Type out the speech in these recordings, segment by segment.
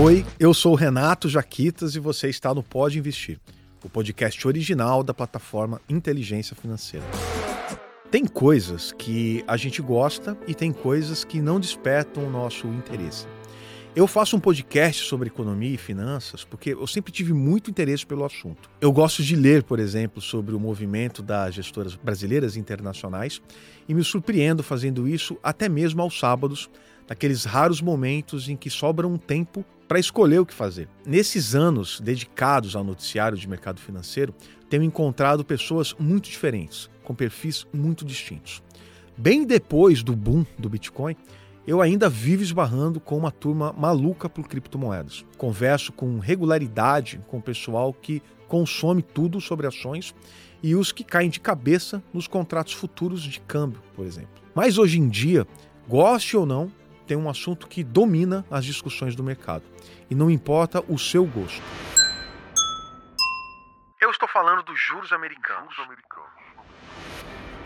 Oi, eu sou Renato Jaquitas e você está no Pode Investir, o podcast original da plataforma Inteligência Financeira. Tem coisas que a gente gosta e tem coisas que não despertam o nosso interesse. Eu faço um podcast sobre economia e finanças porque eu sempre tive muito interesse pelo assunto. Eu gosto de ler, por exemplo, sobre o movimento das gestoras brasileiras e internacionais e me surpreendo fazendo isso até mesmo aos sábados, naqueles raros momentos em que sobra um tempo para escolher o que fazer. Nesses anos dedicados ao noticiário de mercado financeiro, tenho encontrado pessoas muito diferentes, com perfis muito distintos. Bem depois do boom do Bitcoin, eu ainda vivo esbarrando com uma turma maluca por criptomoedas. Converso com regularidade com o pessoal que consome tudo sobre ações e os que caem de cabeça nos contratos futuros de câmbio, por exemplo. Mas hoje em dia, goste ou não, tem um assunto que domina as discussões do mercado. E não importa o seu gosto. Eu estou falando dos juros americanos.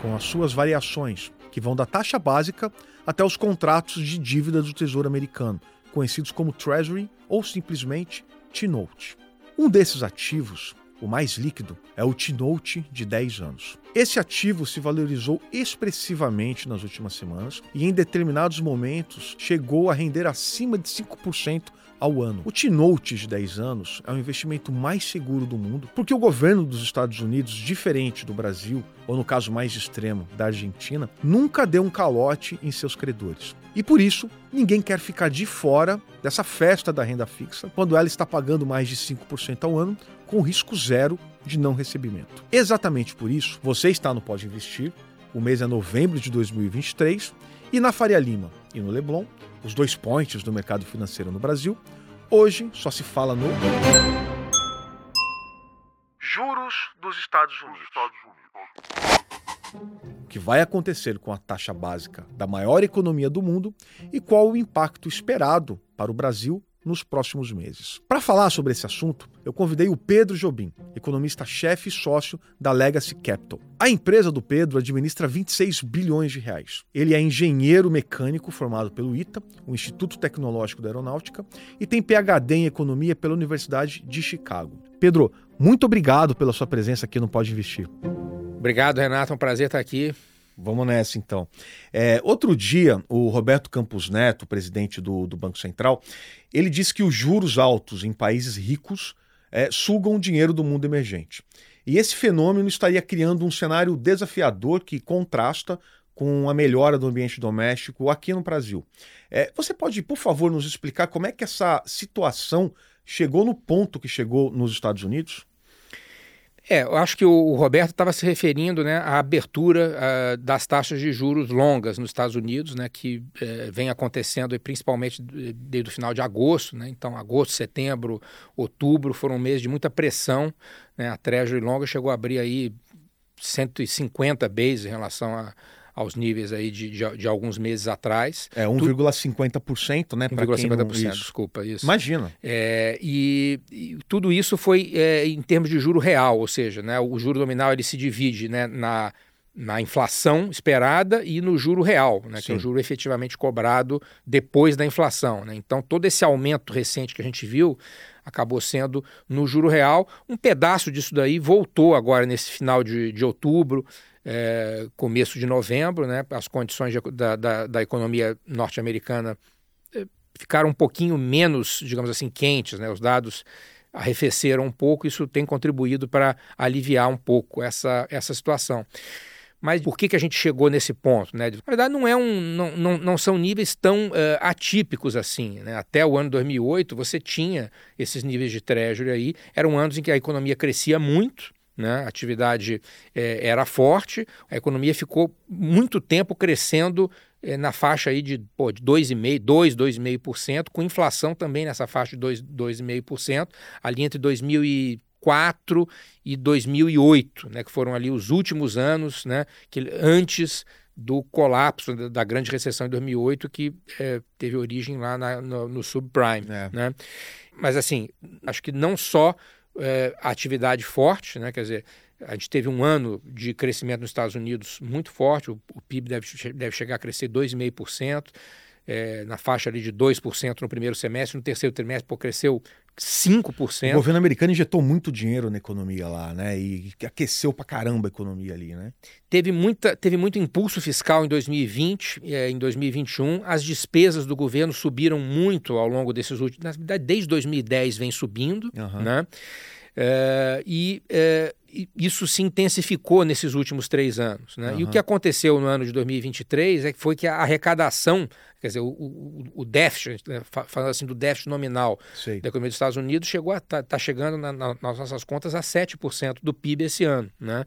Com as suas variações, que vão da taxa básica até os contratos de dívida do Tesouro Americano, conhecidos como Treasury ou simplesmente T-Note. Um desses ativos, o mais líquido, é o T-Note de 10 anos. Esse ativo se valorizou expressivamente nas últimas semanas e, em determinados momentos, chegou a render acima de 5% ao ano. O T-Note de 10 anos é o investimento mais seguro do mundo, porque o governo dos Estados Unidos, diferente do Brasil, ou no caso mais extremo, da Argentina, nunca deu um calote em seus credores. E por isso, ninguém quer ficar de fora dessa festa da renda fixa quando ela está pagando mais de 5% ao ano, com risco zero de não recebimento. Exatamente por isso, você está no Pode Investir, o mês é novembro de 2023, e na Faria Lima e no Leblon, os dois points do mercado financeiro no Brasil, hoje só se fala no. Juros dos Estados Unidos. O que vai acontecer com a taxa básica da maior economia do mundo e qual o impacto esperado para o Brasil nos próximos meses. Para falar sobre esse assunto, eu convidei o Pedro Jobim, economista-chefe e sócio da Legacy Capital. A empresa do Pedro administra 26 bilhões de reais. Ele é engenheiro mecânico formado pelo ITA, o Instituto Tecnológico da Aeronáutica, e tem PhD em economia pela Universidade de Chicago. Pedro, muito obrigado pela sua presença aqui no Pode Investir. Obrigado, Renato. É um prazer estar aqui. Vamos nessa então. É, outro dia, o Roberto Campos Neto, presidente do, do Banco Central, ele disse que os juros altos em países ricos é, sugam o dinheiro do mundo emergente. E esse fenômeno estaria criando um cenário desafiador que contrasta com a melhora do ambiente doméstico aqui no Brasil. É, você pode, por favor, nos explicar como é que essa situação chegou no ponto que chegou nos Estados Unidos? É, eu acho que o Roberto estava se referindo né, à abertura uh, das taxas de juros longas nos Estados Unidos, né, que uh, vem acontecendo principalmente desde o final de agosto. Né, então, agosto, setembro, outubro foram meses de muita pressão. Né, a Treasury longa chegou a abrir aí 150 bases em relação a, aos níveis aí de, de, de alguns meses atrás. É 1,50%, né? 1,50%, não... desculpa, isso. Imagina. É, e, e, tudo isso foi é, em termos de juro real, ou seja, né, o juro nominal ele se divide né, na, na inflação esperada e no juro real, né, que é o juro efetivamente cobrado depois da inflação. Né? Então, todo esse aumento recente que a gente viu acabou sendo no juro real. Um pedaço disso daí voltou agora nesse final de, de outubro é, começo de novembro, né, as condições de, da, da, da, economia norte-americana é, ficaram um pouquinho menos, digamos assim, quentes, né, os dados arrefeceram um pouco, isso tem contribuído para aliviar um pouco essa, essa situação. Mas por que, que a gente chegou nesse ponto? Né? Na verdade, não, é um, não, não, não são níveis tão uh, atípicos assim. Né? Até o ano 2008, você tinha esses níveis de treasury aí. Eram anos em que a economia crescia muito, né? a atividade é, era forte, a economia ficou muito tempo crescendo é, na faixa aí de, pô, de 2,5%, 2, 2,5%, com inflação também nessa faixa de 2, 2,5%, ali entre 2004 e 2008, né, que foram ali os últimos anos, né, que antes do colapso da grande recessão de 2008 que é, teve origem lá na, no, no, subprime, é. né? Mas assim, acho que não só é, atividade forte, né? quer dizer, a gente teve um ano de crescimento nos Estados Unidos muito forte, o, o PIB deve, deve chegar a crescer 2,5%. é, na faixa ali de 2% no primeiro semestre, no terceiro trimestre pô, cresceu 5%. O governo americano injetou muito dinheiro na economia lá, né? E aqueceu pra caramba a economia ali, né? Teve, muita, teve muito impulso fiscal em 2020, é, em 2021. As despesas do governo subiram muito ao longo desses últimos. Na verdade, desde 2010 vem subindo, uhum. né? É, e é, isso se intensificou nesses últimos três anos. Né? Uhum. E o que aconteceu no ano de 2023 é que foi que a arrecadação, quer dizer, o, o, o déficit, né, falando assim do déficit nominal Sei. da economia dos Estados Unidos, chegou a tá, tá chegando na, na, nas nossas contas a 7% do PIB esse ano. Né?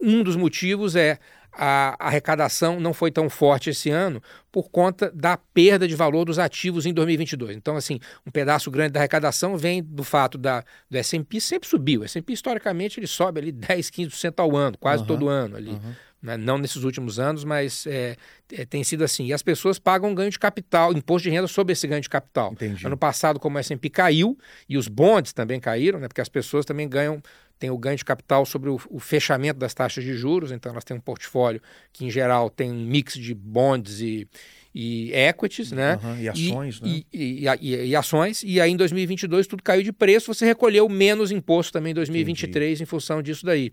Um dos motivos é a arrecadação não foi tão forte esse ano por conta da perda de valor dos ativos em 2022. Então, assim, um pedaço grande da arrecadação vem do fato da, do S&P sempre subiu. O S&P, historicamente, ele sobe ali 10, 15% ao ano, quase uhum, todo ano ali. Uhum. Né? Não nesses últimos anos, mas é, é, tem sido assim. E as pessoas pagam ganho de capital, imposto de renda sobre esse ganho de capital. Entendi. Ano passado, como o S&P caiu, e os bonds também caíram, né? porque as pessoas também ganham tem o ganho de capital sobre o, o, fechamento das taxas de juros, então elas têm um portfólio que, em geral, tem um mix de bonds e, e equities, né? Uhum, e ações, e, né? E, e, e, ações, e aí em 2022 tudo caiu de preço, você recolheu menos imposto também em 2023 Entendi. em função disso daí.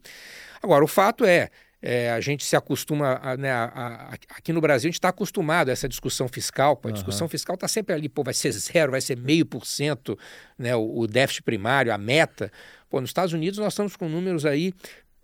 Agora, o fato é, é, a gente se acostuma, a, né, a, a, aqui no Brasil a gente está acostumado a essa discussão fiscal, pô, a discussão fiscal está sempre ali, pô, vai ser zero, vai ser meio por cento, né, o, o déficit primário, a meta. Pô, nos Estados Unidos nós estamos com números aí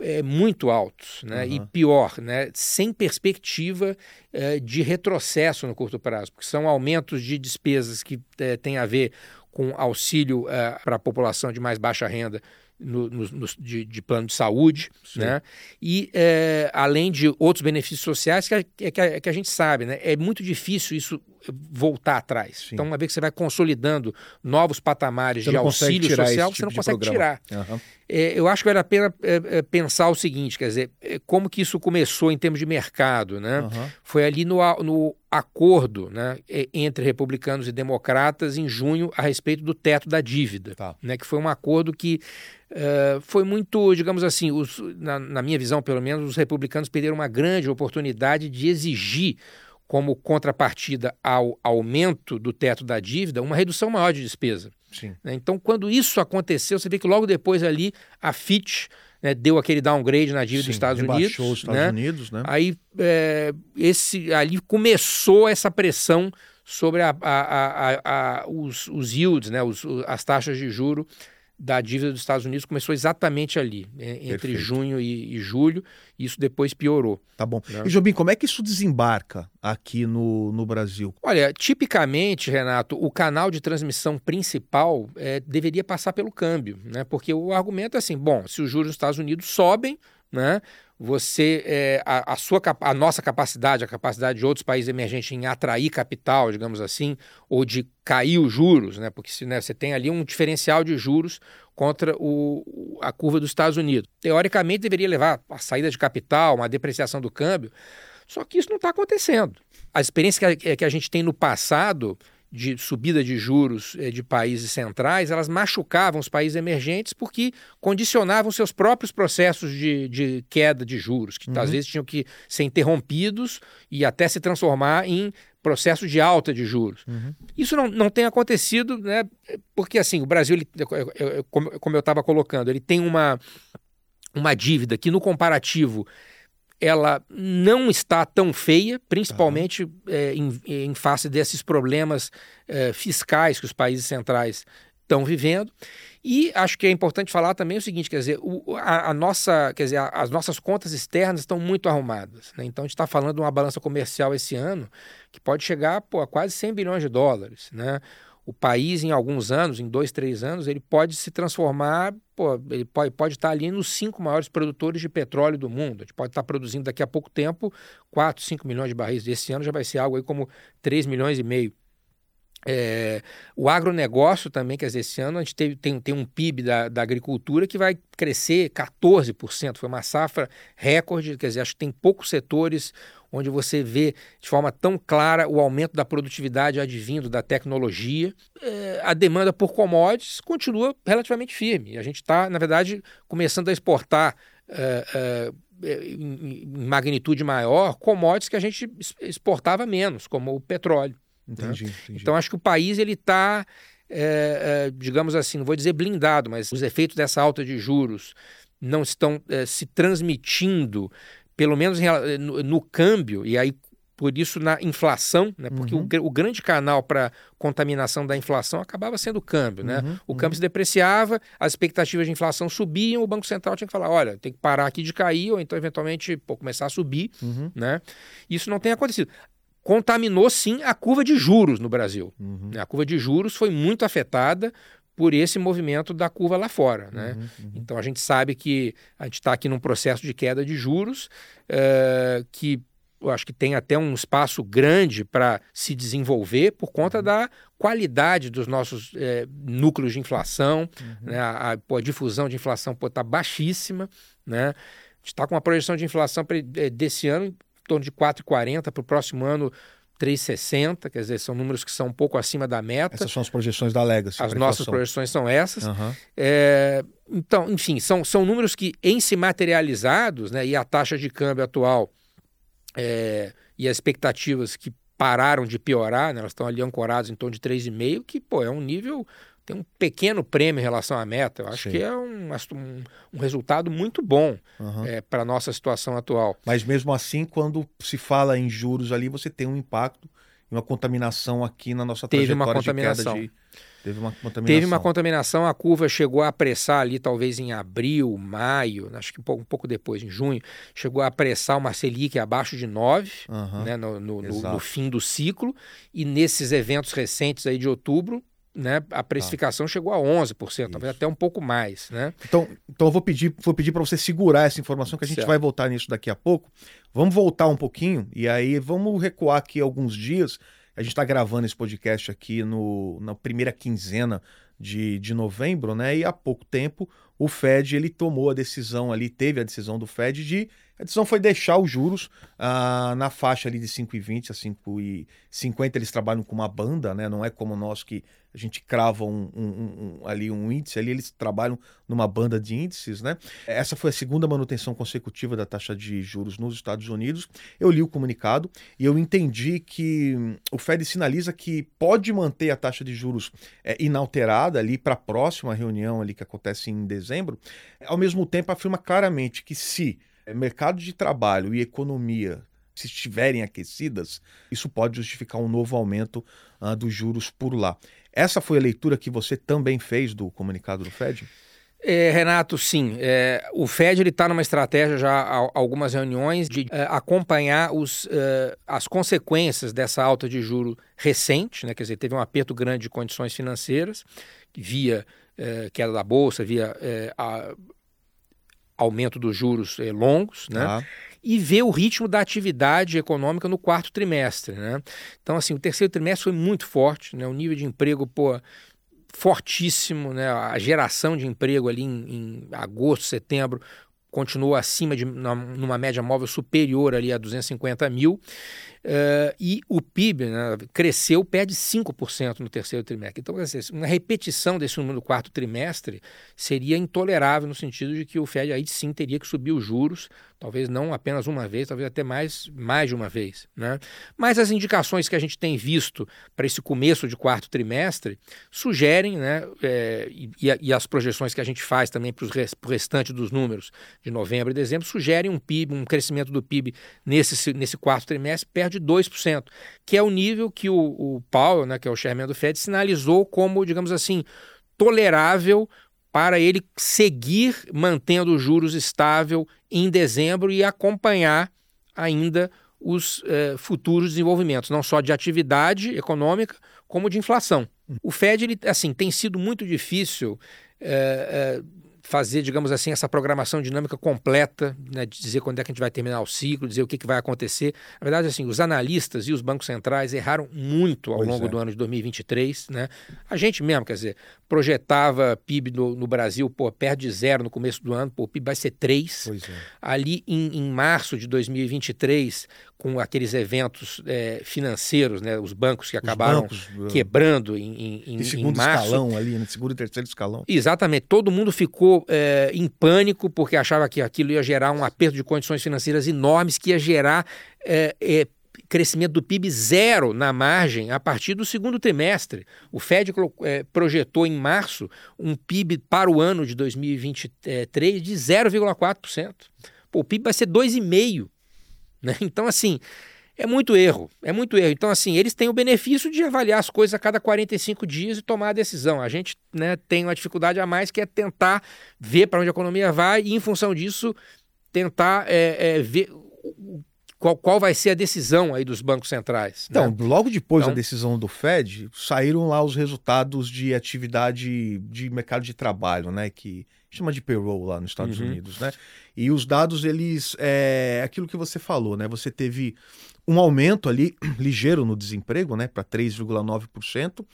é, muito altos, né? Uhum. E pior, né? Sem perspectiva é, de retrocesso no curto prazo, porque são aumentos de despesas que é, têm a ver com auxílio é, para a população de mais baixa renda no, no, no, de, de, plano de saúde, Sim. né? E é, além de outros benefícios sociais que a, que, a, que a, gente sabe, né? É muito difícil isso voltar atrás. Sim. Então, uma vez que você vai consolidando novos patamares você de auxílio social, tipo você não consegue programa. tirar. Uhum. É, eu acho que vale a pena é, é, pensar o seguinte, quer dizer, é, como que isso começou em termos de mercado, né? Uhum. Foi ali no, no acordo né, entre republicanos e democratas em junho a respeito do teto da dívida, tá. né, que foi um acordo que uh, foi muito, digamos assim, os, na, na minha visão pelo menos, os republicanos perderam uma grande oportunidade de exigir como contrapartida ao aumento do teto da dívida, uma redução maior de despesa. Né? Então, quando isso aconteceu, você vê que logo depois ali a Fitch né, deu aquele downgrade na dívida Sim, dos Estados Unidos. os Estados né? Unidos, né? Aí é, esse, ali começou essa pressão sobre a, a, a, os, os yields, né, os, as taxas de juro da dívida dos Estados Unidos começou exatamente ali, né, entre Perfeito. junho e, e, julho, e isso depois piorou. Tá bom. Né? E Jobim, como é que isso desembarca aqui no, no Brasil? Olha, tipicamente, Renato, o canal de transmissão principal é, deveria passar pelo câmbio, né? Porque o argumento é assim, bom, se os juros dos Estados Unidos sobem, né? você é, a, a, sua a nossa capacidade, a capacidade de outros países emergentes em atrair capital, digamos assim, ou de cair os juros, né? Porque se, né, você tem ali um diferencial de juros contra o, a curva dos Estados Unidos. Teoricamente deveria levar a saída de capital, uma depreciação do câmbio, só que isso não está acontecendo. A experiência que a, que a gente tem no passado de subida de juros eh, de países centrais, elas machucavam os países emergentes porque condicionavam seus próprios processos de, de queda de juros, que uhum. às vezes tinham que ser interrompidos e até se transformar em processos de alta de juros. Uhum. Isso não, não tem acontecido, né? Porque assim, o Brasil, ele, como eu estava colocando, ele tem uma, uma dívida que no comparativo ela não está tão feia, principalmente é, em, em, face desses problemas é, fiscais que os países centrais estão vivendo. E acho que é importante falar também o seguinte, quer dizer, o, a, a, nossa, quer dizer, a, as nossas contas externas estão muito arrumadas. Né? Então a gente está falando de uma balança comercial esse ano que pode chegar pô, a quase 100 bilhões de dólares. Né? O país, em alguns anos, em dois, três anos, ele pode se transformar, pô, ele pode, pode estar ali nos cinco maiores produtores de petróleo do mundo. A gente pode estar produzindo daqui a pouco tempo 4, 5 milhões de barris. Esse ano já vai ser algo aí como 3 milhões e meio. É, o agronegócio também, quer dizer, esse ano a gente teve, tem, tem um PIB da, da agricultura que vai crescer 14%. Foi uma safra recorde, quer dizer, acho que tem poucos setores onde você vê de forma tão clara o aumento da produtividade advindo da tecnologia. É, a demanda por commodities continua relativamente firme. A gente está, na verdade, começando a exportar. É, é, em magnitude maior, commodities que a gente exportava menos, como o petróleo. Entendi, né? entendi. Então acho que o país ele está, é, é, digamos assim, não vou dizer blindado, mas os efeitos dessa alta de juros não estão é, se transmitindo, pelo menos no, no câmbio, e aí por isso na inflação, né? porque uhum. o, o, grande canal para contaminação da inflação acabava sendo o câmbio. Né? Uhum. O câmbio uhum. se depreciava, as expectativas de inflação subiam, o Banco Central tinha que falar: olha, tem que parar aqui de cair, ou então eventualmente pô, começar a subir. Uhum. Né? Isso não tem acontecido. Contaminou sim a curva de juros no Brasil. Uhum. A curva de juros foi muito afetada por esse movimento da curva lá fora. Né? Uhum, uhum. Então a gente sabe que a gente está aqui num processo de queda de juros uh, que eu acho que tem até um espaço grande para se desenvolver por conta uhum. da qualidade dos nossos é, núcleos de inflação, uhum. né? a, a, a, difusão de inflação está baixíssima, né? A gente está com uma projeção de inflação é, desse ano em torno de 4,40, para o próximo ano 3,60, quer dizer, são números que são um pouco acima da meta. Essas são as projeções da Legacy. As nossas projeções são essas. Uhum. É, então, enfim, são, são números que, em se materializados, né, e a taxa de câmbio atual é, e as expectativas que pararam de piorar, né, elas estão ali ancoradas em torno de 3,5, que pô, é um nível, tem um pequeno prêmio em relação à meta. Eu acho Sim. que é um, um, um, resultado muito bom uhum. é, para a nossa situação atual. Mas mesmo assim, quando se fala em juros ali, você tem um impacto e uma contaminação aqui na nossa Teve trajetória uma contaminação. de de Teve uma contaminação. Teve uma contaminação, a curva chegou a apressar ali, talvez em abril, maio, acho que um pouco, um pouco depois, em junho, chegou a apressar uma Selic abaixo de 9, uhum, né, no, no, no, no, fim do ciclo, e nesses eventos recentes aí de outubro, né, a precificação tá. chegou a 11%, Isso. talvez até um pouco mais. Né? Então, então eu vou pedir, vou pedir para você segurar essa informação, que a gente certo. vai voltar nisso daqui a pouco. Vamos voltar um pouquinho, e aí vamos recuar aqui alguns dias a gente está gravando esse podcast aqui no, na primeira quinzena de, de novembro, né? E há pouco tempo o Fed ele tomou a decisão ali, teve a decisão do Fed de a decisão foi deixar os juros ah, na faixa ali de 5,20 a 5,50. Eles trabalham com uma banda, né? Não é como nós que a gente crava um, um, um, ali um índice. Ali eles trabalham numa banda de índices, né? Essa foi a segunda manutenção consecutiva da taxa de juros nos Estados Unidos. Eu li o comunicado e eu entendi que o Fed sinaliza que pode manter a taxa de juros é, inalterada ali para a próxima reunião ali que acontece em dezembro. Ao mesmo tempo afirma claramente que se mercado de trabalho e economia se estiverem aquecidas, isso pode justificar um novo aumento uh, dos juros por lá. Essa foi a leitura que você também fez do comunicado do Fed? É, Renato, sim. É, o Fed está numa estratégia já há algumas reuniões de é, acompanhar os, é, as consequências dessa alta de juro recente, né? quer dizer, teve um aperto grande de condições financeiras, via é, queda da bolsa, via é, a, aumento dos juros eh, longos, né? Ah. E ver o ritmo da atividade econômica no quarto trimestre, né? Então, assim, o terceiro trimestre foi muito forte, né? O nível de emprego, pô, fortíssimo, né? A geração de emprego ali em, em agosto, setembro continuou acima de numa média móvel superior ali a 250 mil. Uh, e o PIB né, cresceu, perde 5% no terceiro trimestre. Então, dizer, uma repetição desse número no quarto trimestre seria intolerável no sentido de que o Fed aí sim teria que subir os juros talvez não apenas uma vez, talvez até mais, mais de uma vez. Né? Mas as indicações que a gente tem visto para esse começo de quarto trimestre sugerem, né, é, e, e, as projeções que a gente faz também para o restante dos números de novembro e dezembro, sugerem um PIB, um crescimento do PIB nesse, nesse quarto trimestre perto de 2%, que é o nível que o, o Powell, né, que é o chairman do Fed, sinalizou como, digamos assim, tolerável para ele seguir mantendo os juros estável em dezembro e acompanhar ainda os eh, futuros desenvolvimentos, não só de atividade econômica, como de inflação. Hum. O Fed, ele, assim, tem sido muito difícil eh, eh, fazer, digamos assim, essa programação dinâmica completa, né, de dizer quando é que a gente vai terminar o ciclo, dizer o que, que vai acontecer. Na verdade, assim, os analistas e os bancos centrais erraram muito ao pois longo é. do ano de 2023. Né? A gente mesmo, quer dizer, projetava PIB no, no, Brasil pô, perto de zero no começo do ano, pô, o PIB vai ser 3. É. Ali em, em março de 2023, com aqueles eventos é, financeiros, né, os bancos que acabaram bancos, uh, quebrando em, em, segundo em março. escalão ali, no né, segundo e terceiro escalão. Exatamente, todo mundo ficou é, em pânico porque achava que aquilo ia gerar um aperto de condições financeiras enormes, que ia gerar é, é crescimento do PIB zero na margem a partir do segundo trimestre. O Fed é, projetou em março um PIB para o ano de 2023 de 0,4%. o PIB vai ser 2,5%. Né? Então, assim, é muito erro, é muito erro. Então, assim, eles têm o benefício de avaliar as coisas a cada 45 dias e tomar a decisão. A gente né, tem uma dificuldade a mais que é tentar ver para onde a economia vai e, em função disso, tentar é, é, ver qual, qual vai ser a decisão aí dos bancos centrais. Então, né? logo depois então, da decisão do Fed, saíram lá os resultados de atividade de mercado de trabalho, né? Que chama de payroll lá nos Estados uhum. Unidos, né? E os dados, eles. É aquilo que você falou, né? Você teve um aumento ali ligeiro no desemprego, né? Para 3,9%,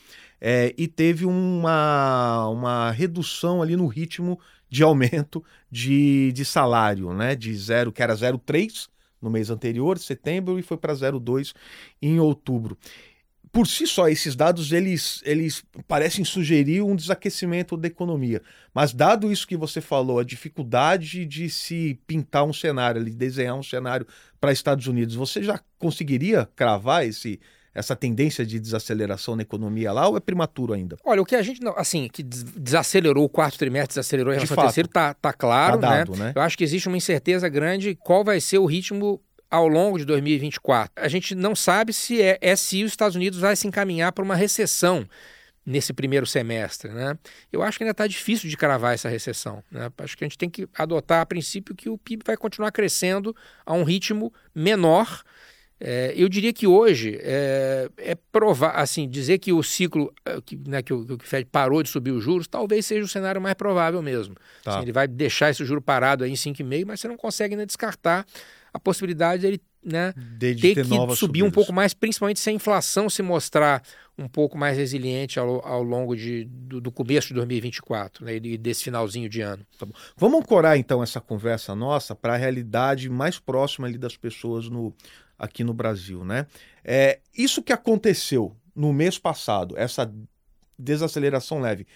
é, e teve uma, uma redução ali no ritmo de aumento de, de salário, né? De zero, que era 0,3 no mês anterior, setembro, e foi para 0,2 em outubro. Por si só, esses dados eles, eles parecem sugerir um desaquecimento da economia. Mas dado isso que você falou, a dificuldade de se pintar um cenário, de desenhar um cenário para Estados Unidos, você já conseguiria cravar esse, essa tendência de desaceleração na economia lá ou é prematuro ainda? Olha, o que a gente não, assim, que desacelerou o quarto trimestre, desacelerou em relação ao terceiro, tá, tá claro, tá dado, né? né? Eu acho que existe uma incerteza grande qual vai ser o ritmo ao longo de 2024. A gente não sabe se é, é se os Estados Unidos vai se encaminhar para uma recessão nesse primeiro semestre, né? Eu acho que ainda está difícil de cravar essa recessão. Né? Acho que a gente tem que adotar a princípio que o PIB vai continuar crescendo a um ritmo menor é, eu diria que hoje é, é provar, assim, dizer que o ciclo, é, que, né, que, o, que o Fed parou de subir os juros, talvez seja o cenário mais provável mesmo. Tá. Assim, ele vai deixar esse juro parado aí em 5,5, mas você não consegue ainda descartar a possibilidade dele né, de ter, ter que subir subidas. um pouco mais, principalmente se a inflação se mostrar um pouco mais resiliente ao, ao longo de, do, do, começo de 2024 né, e desse finalzinho de ano. Tá Vamos ancorar então essa conversa nossa para a realidade mais próxima ali das pessoas no, aqui no Brasil, né? É, isso que aconteceu no mês passado, essa desaceleração leve,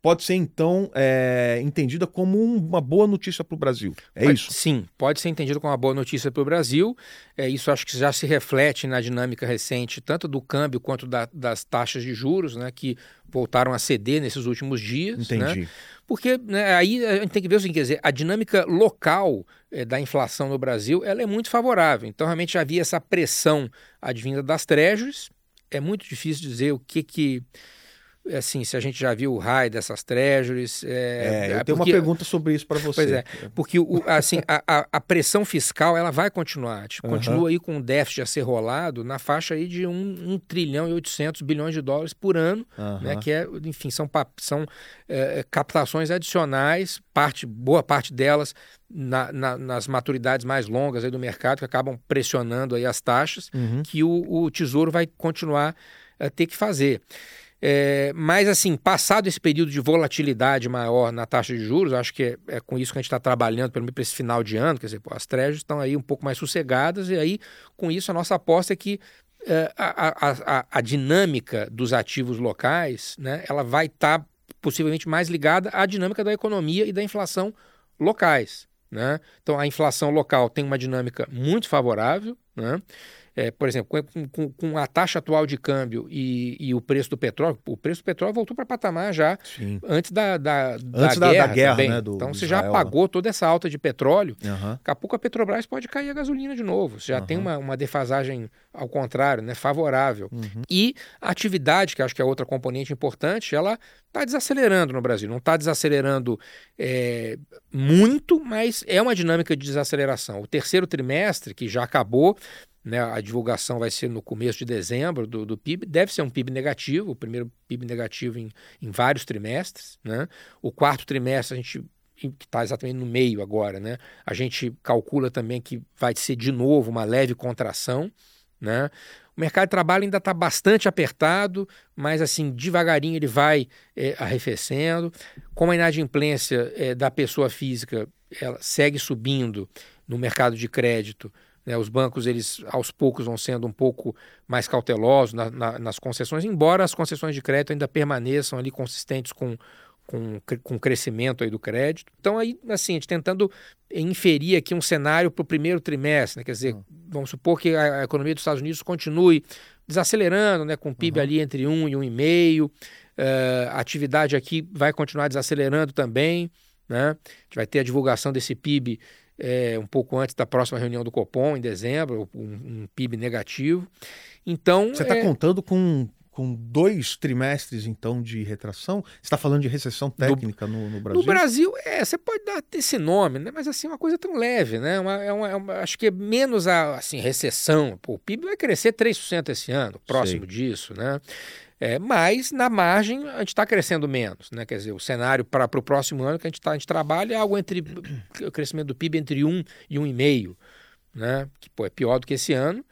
pode ser então é, entendida como uma boa notícia para o Brasil. É pode, isso? Sim, pode ser entendido como uma boa notícia para o Brasil. É, isso acho que já se reflete na dinâmica recente, tanto do câmbio quanto da, das taxas de juros, né, que voltaram a ceder nesses últimos dias. Né? Entendi. Né? Porque né, aí a gente tem que ver o seguinte, quer dizer, a dinâmica local é, da inflação no Brasil ela é muito favorável. Então, realmente havia essa pressão advinda das treasuries. É muito difícil dizer o que que assim, se a gente já viu o raio dessas treasuries. É, é eu tenho porque, uma pergunta sobre isso para você. Pois é, porque o, assim, a, a, pressão fiscal ela vai continuar. Uhum. continua aí com um déficit a ser rolado na faixa aí de 1, 1 trilhão e 800 bilhões de dólares por ano, uhum. né, que é, enfim, são, são é, captações adicionais, parte, boa parte delas na, na, nas maturidades mais longas aí do mercado, que acabam pressionando aí as taxas, uhum. que o, o Tesouro vai continuar a ter que fazer. É, mas, assim, passado esse período de volatilidade maior na taxa de juros, acho que é, é com isso que a gente está trabalhando, pelo menos para esse final de ano, quer dizer, pô, as trejas estão aí um pouco mais sossegadas, e aí, com isso, a nossa aposta é que é, a, a, a, a, dinâmica dos ativos locais, né, ela vai estar tá possivelmente mais ligada à dinâmica da economia e da inflação locais. Né? Então, a inflação local tem uma dinâmica muito favorável, né? É, por exemplo, com, com, a taxa atual de câmbio e, e, o preço do petróleo, o preço do petróleo voltou para patamar já Sim. antes da, da, antes da, da guerra. Da guerra né, do, então você já pagou toda essa alta de petróleo. Uhum. Daqui a pouco a Petrobras pode cair a gasolina de novo. Você já uhum. tem uma, uma defasagem ao contrário, né, favorável. Uhum. E a atividade, que acho que é outra componente importante, ela está desacelerando no Brasil. Não está desacelerando é, muito, mas é uma dinâmica de desaceleração. O terceiro trimestre, que já acabou, né, a divulgação vai ser no começo de dezembro do, do PIB, deve ser um PIB negativo, o primeiro PIB negativo em, em vários trimestres. Né? O quarto trimestre, a gente que está exatamente no meio agora, né? A gente calcula também que vai ser de novo uma leve contração, né? O mercado de trabalho ainda está bastante apertado, mas assim, devagarinho ele vai é, arrefecendo. Como a inadimplência é, da pessoa física ela segue subindo no mercado de crédito, né, os bancos, eles aos poucos vão sendo um pouco mais cautelosos na, na, nas concessões, embora as concessões de crédito ainda permaneçam ali consistentes com, com, com crescimento aí do crédito. Então, aí, assim, a gente tentando inferir aqui um cenário para o primeiro trimestre, né? quer dizer, uhum. vamos supor que a, economia dos Estados Unidos continue desacelerando, né? com o PIB uhum. ali entre 1 e 1,5, uh, a atividade aqui vai continuar desacelerando também, né? a gente vai ter a divulgação desse PIB é, um pouco antes da próxima reunião do Copom, em dezembro, um, um PIB negativo. Então. Você está é... contando com, com dois trimestres, então, de retração? Você está falando de recessão técnica no, no, Brasil? No Brasil, é, você pode dar esse nome, né? mas assim, uma coisa tão leve, né? Uma, é uma, é uma, acho que é menos a assim, recessão. Pô, o PIB vai crescer 3% esse ano, próximo Sei. disso, né? É, mas na margem a gente está crescendo menos, né? Quer dizer, o cenário para o próximo ano que a gente, tá, a gente trabalha é algo entre o crescimento do PIB entre 1 e 1,5, né? Que pô, é pior do que esse ano.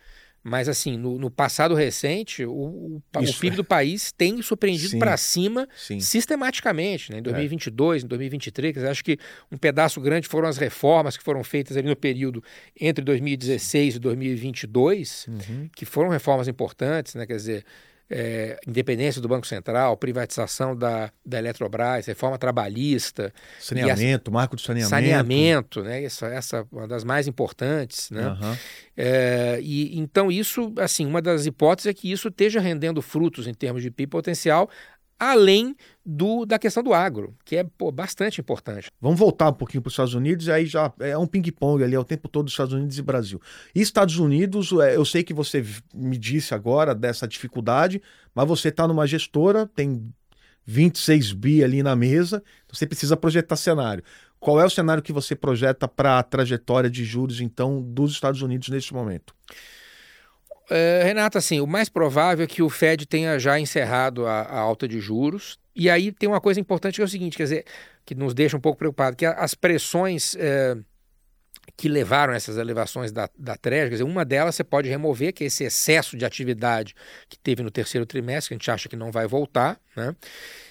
Mas, assim, no, no passado recente, o, o, o PIB é. do país tem surpreendido para cima sim. sistematicamente. Né? Em 2022, é. em 2023, acho que um pedaço grande foram as reformas que foram feitas ali no período entre 2016 e 2022, uhum. que foram reformas importantes, né? quer dizer, é, independência do Banco Central, privatização da, da Eletrobras, reforma trabalhista. Saneamento, marco de saneamento. Saneamento, né? Essa, essa é uma das mais importantes, né? Uhum. É, e então isso, assim, uma das hipóteses é que isso esteja rendendo frutos em termos de PIB potencial, além do, da questão do agro, que é pô, bastante importante. Vamos voltar um pouquinho para os Estados Unidos, aí já é um ping-pong ali, é o tempo todo Estados Unidos e Brasil. E Estados Unidos, é, eu sei que você me disse agora dessa dificuldade, mas você está numa gestora, tem 26 bi ali na mesa, então você precisa projetar cenário. Qual é o cenário que você projeta para a trajetória de juros, então, dos Estados Unidos neste momento? É, Renata, assim, o mais provável é que o Fed tenha já encerrado a, a, alta de juros. E aí tem uma coisa importante que é o seguinte, quer dizer, que nos deixa um pouco preocupados, que as pressões é, que levaram essas elevações da, da Treasury, quer dizer, uma delas você pode remover, que é esse excesso de atividade que teve no terceiro trimestre, que a gente acha que não vai voltar, né?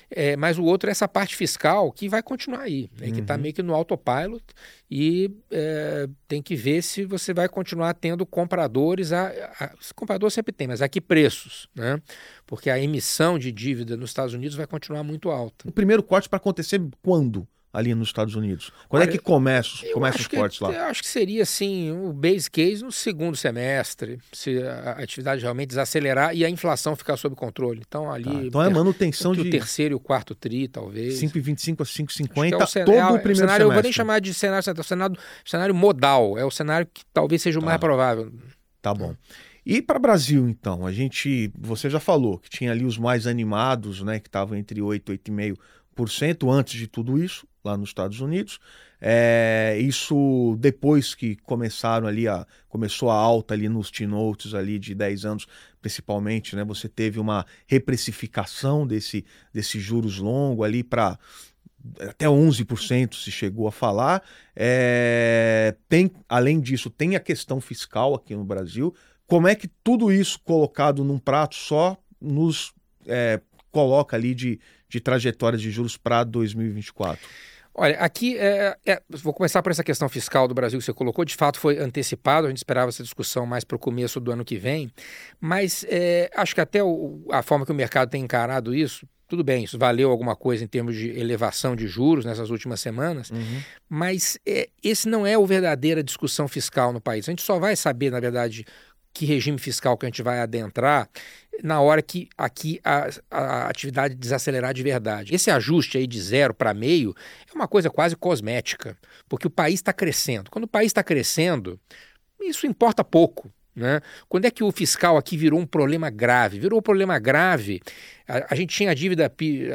É, mas o outro é essa parte fiscal que vai continuar aí, né, que está uhum. meio que no autopilot e é, tem que ver se você vai continuar tendo compradores. A, a, comprador sempre tem, mas a que preços? Né? Porque a emissão de dívida nos Estados Unidos vai continuar muito alta. O primeiro corte para acontecer quando? Ali nos Estados Unidos? Quando Olha, é que começa, começa os cortes lá? Eu acho que seria assim, o base case no segundo semestre, se a atividade realmente desacelerar e a inflação ficar sob controle. Então ali. Tá, então é manutenção de. O terceiro e o quarto tri, talvez. 5,25 a 5,50 é todo é, o primeiro cenário, semestre. Eu vou nem chamar de cenário, cenário, cenário modal, é o cenário que talvez seja o tá. mais provável. Tá bom. E para o Brasil, então, a gente, você já falou que tinha ali os mais animados, né, que estavam entre 8 e 8,5% antes de tudo isso lá nos Estados Unidos. É, isso depois que começaram ali a começou a alta ali nos T-notes ali de 10 anos, principalmente, né? Você teve uma reprecificação desse desse juros longo ali para até 11% se chegou a falar. É, tem, além disso, tem a questão fiscal aqui no Brasil. Como é que tudo isso colocado num prato só nos é, coloca ali de, de trajetória de juros para 2024? Olha, aqui é, é, vou começar por essa questão fiscal do Brasil que você colocou. De fato, foi antecipado. A gente esperava essa discussão mais para o começo do ano que vem. Mas é, acho que até o, a forma que o mercado tem encarado isso, tudo bem, isso valeu alguma coisa em termos de elevação de juros nessas últimas semanas. Uhum. Mas é, esse não é a verdadeira discussão fiscal no país. A gente só vai saber, na verdade, que regime fiscal que a gente vai adentrar na hora que aqui a, a atividade desacelerar de verdade. Esse ajuste aí de zero para meio é uma coisa quase cosmética, porque o país está crescendo. Quando o país está crescendo, isso importa pouco. Né? Quando é que o fiscal aqui virou um problema grave? Virou um problema grave. A, a gente tinha a dívida,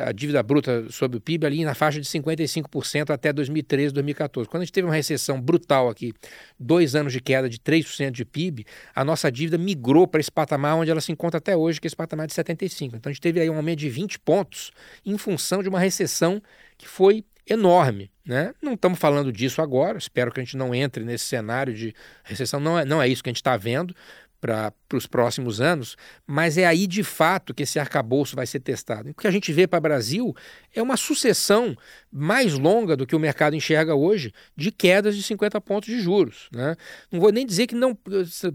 a dívida bruta sobre o PIB ali na faixa de 55% até 2013, 2014. Quando a gente teve uma recessão brutal aqui, dois anos de queda de 3% de PIB, a nossa dívida migrou para esse patamar onde ela se encontra até hoje, que é esse patamar de 75%. Então a gente teve aí um aumento de 20 pontos em função de uma recessão que foi enorme. Né? Não estamos falando disso agora, espero que a gente não entre nesse cenário de recessão, não é, não é isso que a gente está vendo, para os próximos anos, mas é aí de fato que esse arcabouço vai ser testado. O que a gente vê para o Brasil é uma sucessão mais longa do que o mercado enxerga hoje de quedas de 50 pontos de juros. Né? Não vou nem dizer que não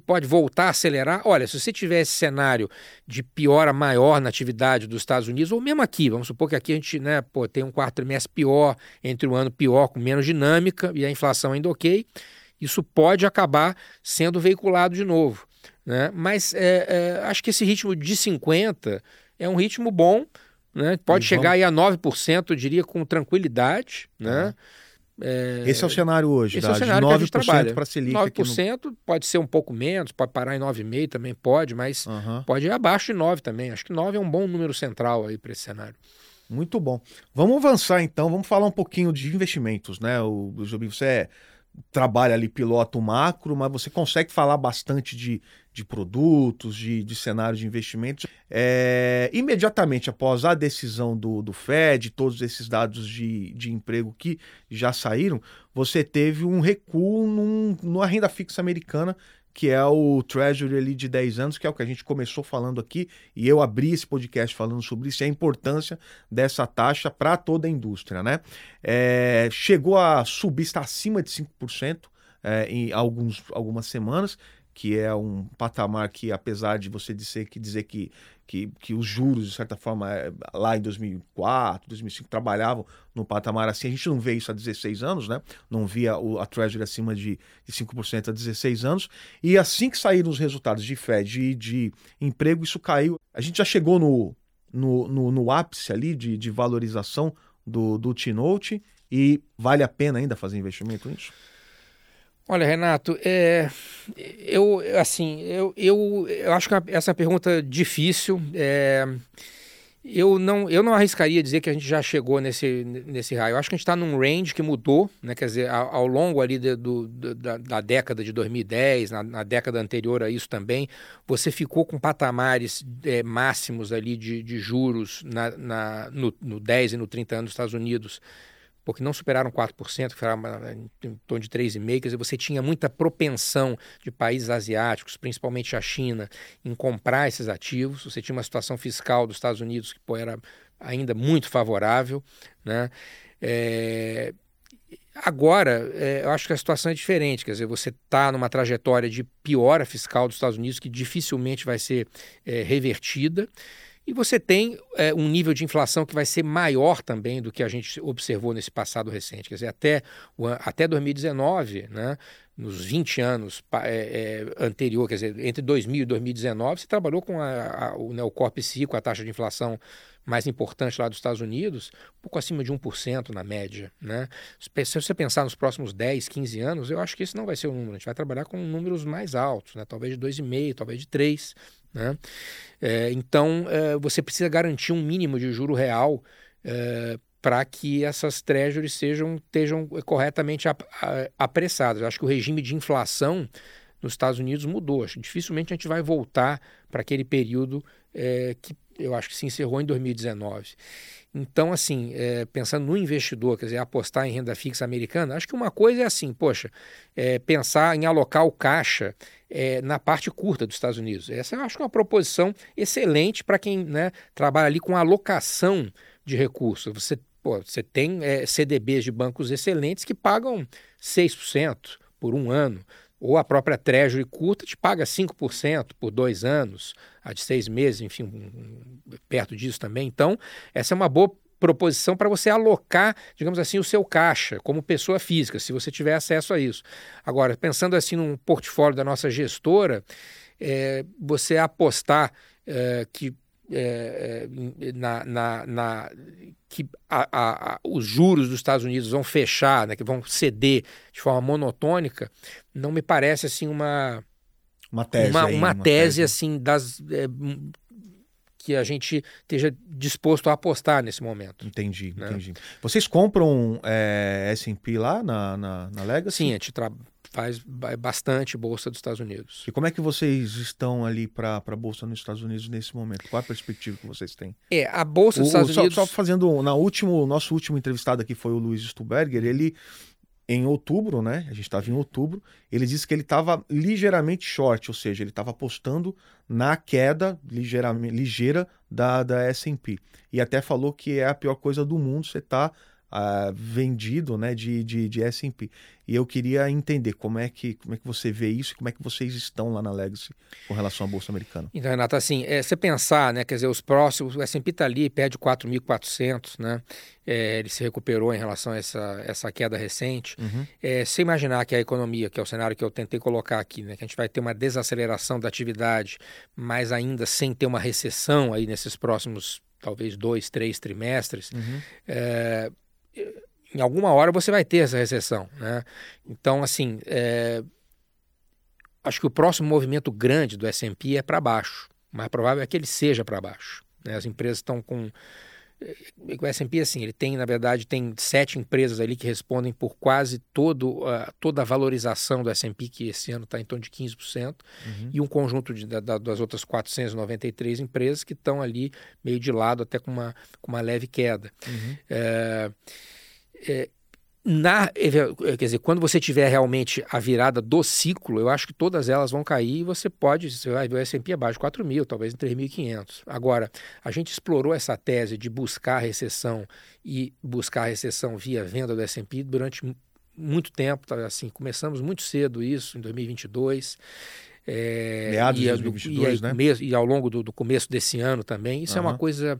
pode voltar a acelerar. Olha, se você tiver esse cenário de piora maior na atividade dos Estados Unidos, ou mesmo aqui, vamos supor que aqui a gente né, pô, tem um quarto trimestre pior, entre um ano pior, com menos dinâmica e a inflação ainda ok, isso pode acabar sendo veiculado de novo. Né? Mas é, é, acho que esse ritmo de 50 é um ritmo bom, né? pode e chegar vamos... aí a 9%, eu diria, com tranquilidade. Né? É... Esse é o cenário hoje, Esse é o cenário 9% que a gente trabalha. para Selic. 9% no... pode ser um pouco menos, pode parar em 9,5% também pode, mas uhum. pode ir abaixo de 9 também. Acho que 9 é um bom número central aí para esse cenário. Muito bom. Vamos avançar então, vamos falar um pouquinho de investimentos, né? O, o você é trabalha ali piloto macro, mas você consegue falar bastante de, de produtos, de, de cenário de investimentos. É, imediatamente após a decisão do, do Fed, todos esses dados de, de emprego que já saíram, você teve um recuo num, numa renda fixa americana que é o Treasury ali de 10 anos, que é o que a gente começou falando aqui, e eu abri esse podcast falando sobre isso, a importância dessa taxa para toda a indústria, né? É, chegou a subir, está acima de 5% é, em alguns, algumas semanas, que é um patamar que, apesar de você dizer que, dizer que, que, que os juros, de certa forma, é, lá em 2004, 2005, trabalhavam no patamar assim, a gente não vê isso há 16 anos, né? Não via o, a Treasury acima de, de 5% há 16 anos. E assim que saíram os resultados de Fed e de emprego, isso caiu. A gente já chegou no, no, no, no ápice ali de, de valorização do, do T-Note e vale a pena ainda fazer investimento nisso? Olha, Renato, é, eu assim, eu, eu, eu acho que essa pergunta é difícil. É, eu não, eu não arriscaria dizer que a gente já chegou nesse, nesse raio. Eu acho que a gente está num range que mudou, né? Quer dizer, ao, ao longo ali de, do, da, da, década de 2010, na, na, década anterior a isso também, você ficou com patamares é, máximos ali de, de juros na, na, no, no 10 e no 30 anos dos Estados Unidos porque não superaram 4%, que era em torno de 3,5%, quer dizer, você tinha muita propensão de países asiáticos, principalmente a China, em comprar esses ativos, você tinha uma situação fiscal dos Estados Unidos que pô, era ainda muito favorável, né? É... Agora, é, eu acho que a situação é diferente, quer dizer, você está numa trajetória de piora fiscal dos Estados Unidos que dificilmente vai ser é, revertida, e você tem é, um nível de inflação que vai ser maior também do que a gente observou nesse passado recente. Quer dizer, até, até 2019, né, nos 20 anos é, é, anterior, quer dizer, entre 2000 e 2019, você trabalhou com a, a, o, né, o Corp-C, com a taxa de inflação mais importante lá dos Estados Unidos, um pouco acima de 1% na média. Né? Se você pensar nos próximos 10, 15 anos, eu acho que esse não vai ser o número. A gente vai trabalhar com números mais altos, né? talvez de 2,5%, talvez de 3%. Né? É, então, é, você precisa garantir um mínimo de juro real é, para que essas treasuries sejam, estejam corretamente ap apressadas. Acho que o regime de inflação nos Estados Unidos mudou. Acho que dificilmente a gente vai voltar para aquele período é, que eu acho que se encerrou em 2019. Então, assim, é, pensando no investidor, quer dizer, apostar em renda fixa americana, acho que uma coisa é assim, poxa, é, pensar em alocar o caixa é, na parte curta dos Estados Unidos. Essa eu acho que é uma proposição excelente para quem né, trabalha ali com alocação de recursos. Você, pô, você tem é, CDBs de bancos excelentes que pagam 6% por um ano ou a própria Treasury curta te paga 5% por dois anos, a de seis meses, enfim, perto disso também. Então, essa é uma boa proposição para você alocar, digamos assim, o seu caixa como pessoa física, se você tiver acesso a isso. Agora, pensando assim num portfólio da nossa gestora, é, você apostar é, que é, é, na, na, na, que a, a, a, os juros dos Estados Unidos vão fechar, né, que vão ceder de forma monotônica, não me parece assim uma uma tese, uma, aí, uma, uma tese, tese, assim das é, que a gente esteja disposto a apostar nesse momento. Entendi, né? entendi. Vocês compram é, S&P lá na, na, na Legacy? Sim, a gente trabalha faz bastante bolsa dos Estados Unidos. E como é que vocês estão ali para a bolsa nos Estados Unidos nesse momento? Qual a perspectiva que vocês têm? É, a bolsa dos o, Estados só, Unidos. Só fazendo, na último, nosso último entrevistado aqui foi o Luiz Stuberger, ele em outubro, né? A gente estava em outubro. Ele disse que ele estava ligeiramente short, ou seja, ele estava apostando na queda ligeira, ligeira da, da S&P. E até falou que é a pior coisa do mundo você estar tá uh, vendido né, de, de, de S&P. E eu queria entender como é, que, como é que você vê isso e como é que vocês estão lá na Legacy com relação à Bolsa Americana. Então, Renato, assim, é, você pensar, né, quer dizer, os próximos, o S&P está ali, perde 4.400, né, é, ele se recuperou em relação a essa, essa queda recente. Uhum. É, se imaginar que a economia, que é o cenário que eu tentei colocar aqui, né, que a gente vai ter uma desaceleração da atividade, mas ainda sem ter uma recessão aí nesses próximos talvez dois, três trimestres, uhum. é, em alguma hora você vai ter essa recessão. Né? Então, assim, é... acho que o próximo movimento grande do S&P é para baixo. O mais provável é que ele seja para baixo. Né? As empresas estão com o S&P assim, ele tem, na verdade, tem sete empresas ali que respondem por quase todo, uh, toda a valorização do S&P, que esse ano está em torno de 15%, uhum. e um conjunto de, da, das outras 493 empresas que estão ali meio de lado, até com uma, com uma leve queda. Uhum. É, é, na, quer dizer, quando você tiver realmente a virada do ciclo, eu acho que todas elas vão cair e você pode, você vai ver o S&P abaixo de 4 mil, talvez em 3.500. Agora, a gente explorou essa tese de buscar a recessão e buscar a recessão via venda do S&P durante muito tempo, tá, assim, começamos muito cedo isso, em 2022. É, Meados de 2022, e, né? E ao longo do, do começo desse ano também. Isso uhum. é uma coisa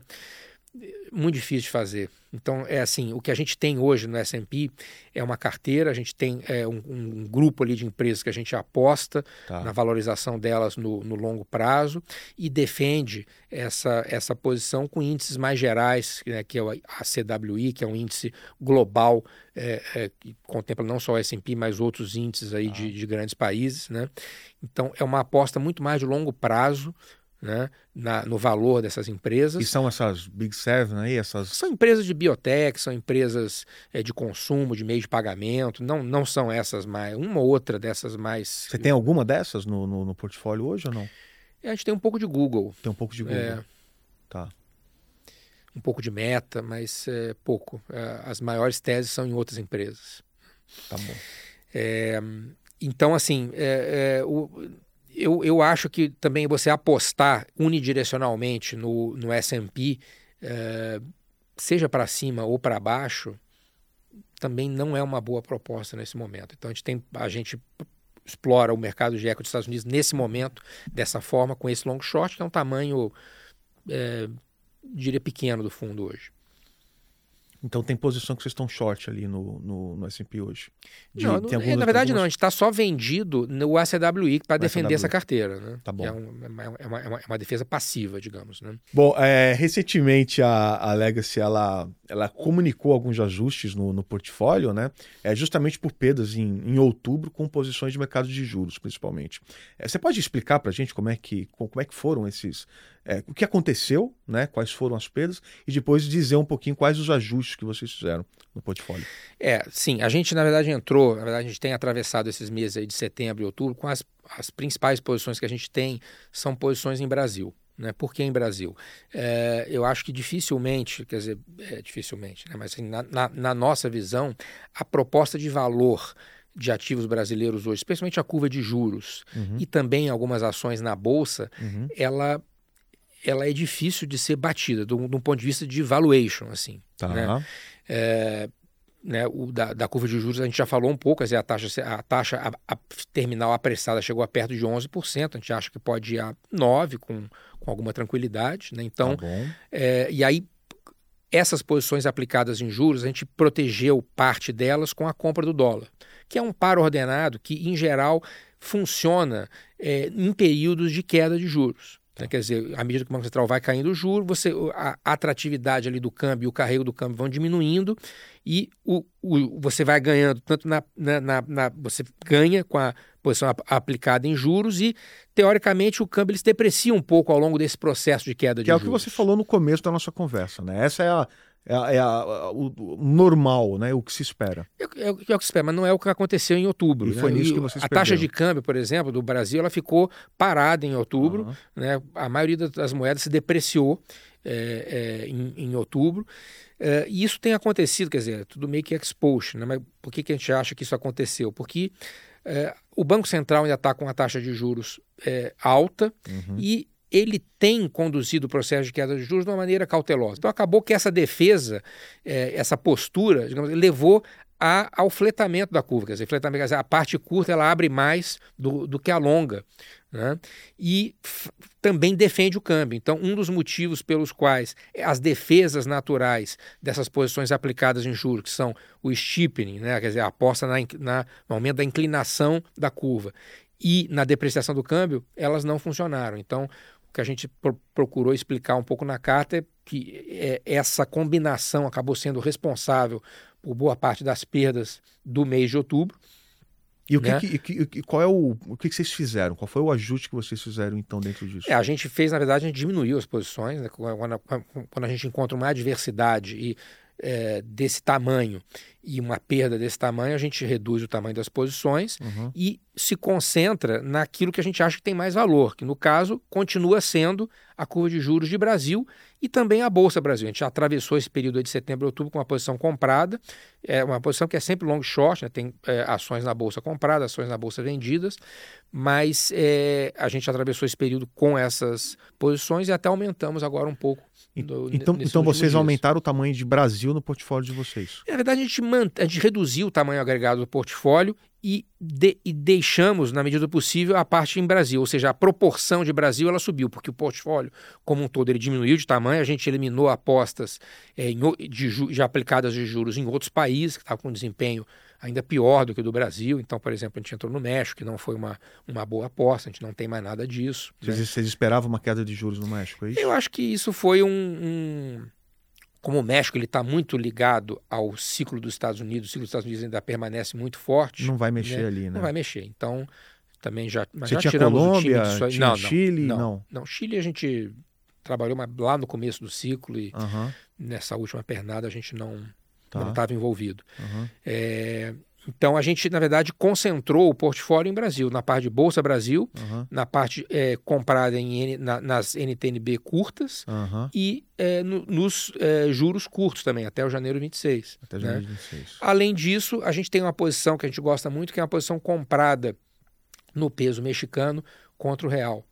muito difícil de fazer. Então, é assim, o que a gente tem hoje no S&P é uma carteira, a gente tem é, um, um, grupo ali de empresas que a gente aposta tá. na valorização delas no, no, longo prazo e defende essa, essa posição com índices mais gerais, né, que é o ACWI, que é um índice global é, é, que contempla não só o S&P, mas outros índices aí de, de grandes países. Né? Então, é uma aposta muito mais de longo prazo, né, na, no valor dessas empresas. E são essas Big Seven aí? Essas... São empresas de biotech, são empresas é, de consumo, de meio de pagamento, não, não são essas mais, uma ou outra dessas mais... Você tem alguma dessas no, no, no portfólio hoje ou não? É, a gente tem um pouco de Google. Tem um pouco de Google. É, tá. Um pouco de meta, mas é, pouco. É, as maiores teses são em outras empresas. Tá bom. É, então, assim, é, é, o, eu, eu acho que também você apostar unidirecionalmente no, no S&P, é, seja para cima ou para baixo, também não é uma boa proposta nesse momento. Então a gente tem a gente explora o mercado de equity dos Estados Unidos nesse momento dessa forma com esse long short que é um tamanho é, diria pequeno do fundo hoje. Então tem posição que vocês estão short ali no, no, no S&P hoje. De, não, é, na verdade não, a gente está só vendido no ACWI para defender essa carteira. Né? Tá bom. É, um, é, uma, é, uma, é, uma, defesa passiva, digamos. Né? Bom, é, recentemente a, a Legacy ela, ela comunicou alguns ajustes no, no portfólio, né? É justamente por perdas em, em outubro com posições de mercado de juros, principalmente. É, você pode explicar para a gente como é que, como é que foram esses é, o que aconteceu, né, quais foram as perdas, e depois dizer um pouquinho quais os ajustes que vocês fizeram no portfólio. É, sim, a gente na verdade entrou, na verdade a gente tem atravessado esses meses aí de setembro e outubro com as, as principais posições que a gente tem são posições em Brasil. Né? Por que em Brasil? É, eu acho que dificilmente, quer dizer, é, dificilmente, né? mas assim, na, na, na nossa visão, a proposta de valor de ativos brasileiros hoje, especialmente a curva de juros uhum. e também algumas ações na bolsa, uhum. ela ela é difícil de ser batida, um, de um ponto de vista de valuation, assim. Tá. Né? É, né, o, da, da, curva de juros a gente já falou um pouco, a taxa, a taxa a, a terminal apressada chegou a perto de 11%, a gente acha que pode ir a 9% com, com alguma tranquilidade. Né? Então, tá é, e aí essas posições aplicadas em juros, a gente protegeu parte delas com a compra do dólar, que é um par ordenado que, em geral, funciona é, em períodos de queda de juros. Né? Quer dizer, à medida que o Banco Central vai caindo o juro, você, a atratividade ali do câmbio e o carrego do câmbio vão diminuindo e o, o, você vai ganhando, tanto na, na, na, na Você ganha com a posição aplicada em juros e, teoricamente, o câmbio ele se deprecia um pouco ao longo desse processo de queda de que juros. Que é o que você falou no começo da nossa conversa, né? Essa é a, é, é a, o, o, normal, né? O que se espera. É, é, é, o que se espera, mas não é o que aconteceu em outubro. E né? foi nisso que vocês A taxa de câmbio, por exemplo, do Brasil, ela ficou parada em outubro. Uhum. Né? A maioria das moedas se depreciou. é, é, em, em, outubro. É, e isso tem acontecido, quer dizer, tudo meio que exposed. Né? Mas por que, que a gente acha que isso aconteceu? Porque o Banco Central ainda está com a taxa de juros é, alta uhum. e ele tem conduzido o processo de queda de juros de uma maneira cautelosa. Então acabou que essa defesa, é, essa postura, digamos, levou a, ao fletamento da curva. Quer dizer, fletamento, quer dizer, a parte curta ela abre mais do, do que a longa. Né? E também defende o câmbio. Então, um dos motivos pelos quais as defesas naturais dessas posições aplicadas em juros, que são o steepening, né? quer dizer, a aposta na, na, no aumento da inclinação da curva, e na depreciação do câmbio, elas não funcionaram. Então, que a gente pro procurou explicar um pouco na carta é que é, essa combinação acabou sendo responsável por boa parte das perdas do mês de outubro. E o que, né? que, que, qual é o, o que, vocês fizeram? Qual foi o ajuste que vocês fizeram então dentro disso? É, a gente fez, na verdade, a gente diminuiu as posições. Né? Quando, quando, a gente encontra uma adversidade e é, desse tamanho e uma perda desse tamanho, a gente reduz o tamanho das posições uhum. e se concentra naquilo que a gente acha que tem mais valor, que no caso continua sendo a curva de juros de Brasil e também a Bolsa Brasil. A gente atravessou esse período de setembro a outubro com uma posição comprada, é uma posição que é sempre long short, né? tem é, ações na Bolsa compradas, ações na Bolsa vendidas, mas é, a gente atravessou esse período com essas posições e até aumentamos agora um pouco do, então, então vocês dias. aumentaram o tamanho de Brasil no portfólio de vocês? Na verdade, a gente, a gente reduziu o tamanho agregado do portfólio e, de, e, deixamos, na medida do possível, a parte em Brasil. Ou seja, a proporção de Brasil ela subiu, porque o portfólio, como um todo, ele diminuiu de tamanho. A gente eliminou apostas é, em, de, de aplicadas de juros em outros países, que estavam com desempenho ainda pior do que o do Brasil. Então, por exemplo, a gente entrou no México, que não foi uma, uma boa aposta, a gente não tem mais nada disso. Vocês, né? vocês esperavam uma queda de juros no México, é isso? Eu acho que isso foi um. um... Como o México está muito ligado ao ciclo dos Estados Unidos, o ciclo dos Estados Unidos ainda permanece muito forte. Não vai mexer né? ali, né? Não vai mexer. Então, também já, mas Você já tinha Colômbia, tinha não, Chile? Não, não. Não, Chile a gente trabalhou lá no começo do ciclo e uhum. nessa última pernada a gente não tá. não estava envolvido. Uhum. É, então a gente, na verdade, concentrou o portfólio em Brasil, na parte de Bolsa Brasil, uhum. na parte é, comprada em, na, nas NTNB curtas uhum. e é, no, nos é, juros curtos também, até o janeiro 26. Até janeiro né? 26. Além disso, a gente tem uma posição que a gente gosta muito, que é uma posição comprada no peso mexicano contra o real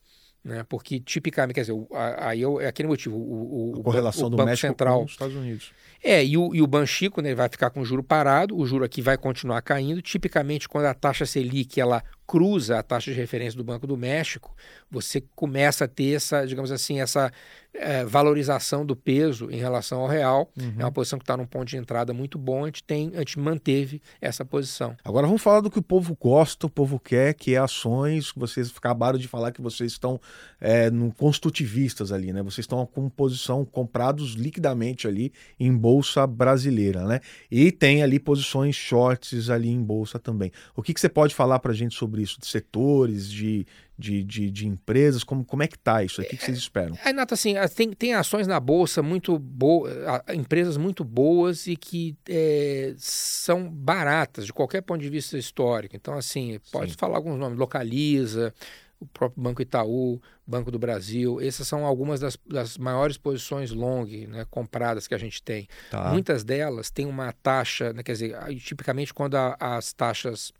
né? Porque tipicamente, quer dizer, aí é aquele motivo, o, o, a correlação o, do Banco México Central, com os Estados Unidos. É, e o, e o Banchico né, vai ficar com o juro parado, o juro aqui vai continuar caindo. Tipicamente, quando a taxa Selic ela cruza a taxa de referência do Banco do México, você começa a ter essa, digamos assim, essa é, valorização do peso em relação ao real. Uhum. É uma posição que está num ponto de entrada muito bom. A gente, tem, a gente manteve essa posição. Agora vamos falar do que o povo gosta, o povo quer, que é ações. Vocês acabaram de falar que vocês estão é, no construtivistas ali, né? Vocês estão com posição comprados liquidamente ali em bolsa brasileira, né? E tem ali posições shorts ali em bolsa também. O que, que você pode falar para a gente sobre isso? De setores, de, de, de, de, empresas? Como, como é que tá isso? O que, que vocês esperam? É, Nato, assim, tem, tem ações na Bolsa muito boas, empresas muito boas e que é, são baratas de qualquer ponto de vista histórico. Então, assim, pode Sim. falar alguns nomes, Localiza, o próprio Banco Itaú, Banco do Brasil. Essas são algumas das, das maiores posições long né, compradas que a gente tem. Tá. Muitas delas têm uma taxa, né, quer dizer, tipicamente quando a, as taxas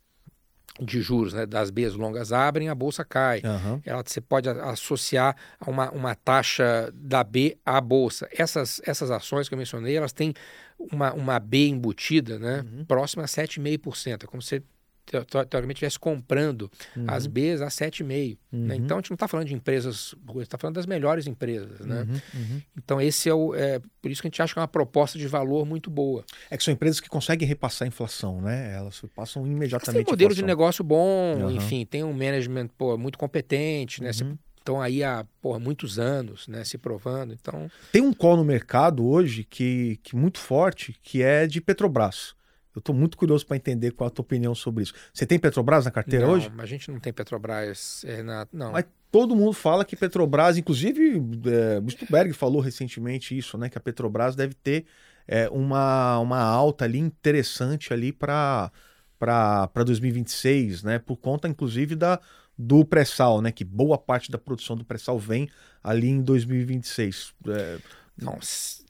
de juros né, das Bs longas abrem, a bolsa cai. Uhum. Ela, você pode associar a uma, uma taxa da B à bolsa. Essas, essas ações que eu mencionei, elas têm uma, uma B embutida né, uhum. próxima a 7,5%. É como se teoricamente estivesse comprando uhum. as Bs a 7,5. Né? Uhum. Né? Então a gente não está falando de empresas ruins, está falando das melhores empresas. Né? Uhum. uhum. Então esse é o. É, por isso que a gente acha que é uma proposta de valor muito boa. É que são empresas que conseguem repassar a inflação, né? Elas passam imediatamente. Tem um modelo de negócio bom, enfim, tem um management pô, muito competente, né? Você, estão aí há porra, muitos anos, né, se provando. Então tem um call no mercado hoje que, que muito forte, que é de Petrobras. Eu estou muito curioso para entender qual a tua opinião sobre isso. Você tem Petrobras na carteira não, hoje? Não, a gente não tem Petrobras. Na, não. Mas todo mundo fala que Petrobras, inclusive é, Bustenberg falou recentemente isso, né? Que a Petrobras deve ter é, uma, uma alta ali interessante ali para para 2026, né? Por conta, inclusive, da, do pré-sal, né? Que boa parte da produção do pré-sal vem ali em 2026. É, Não,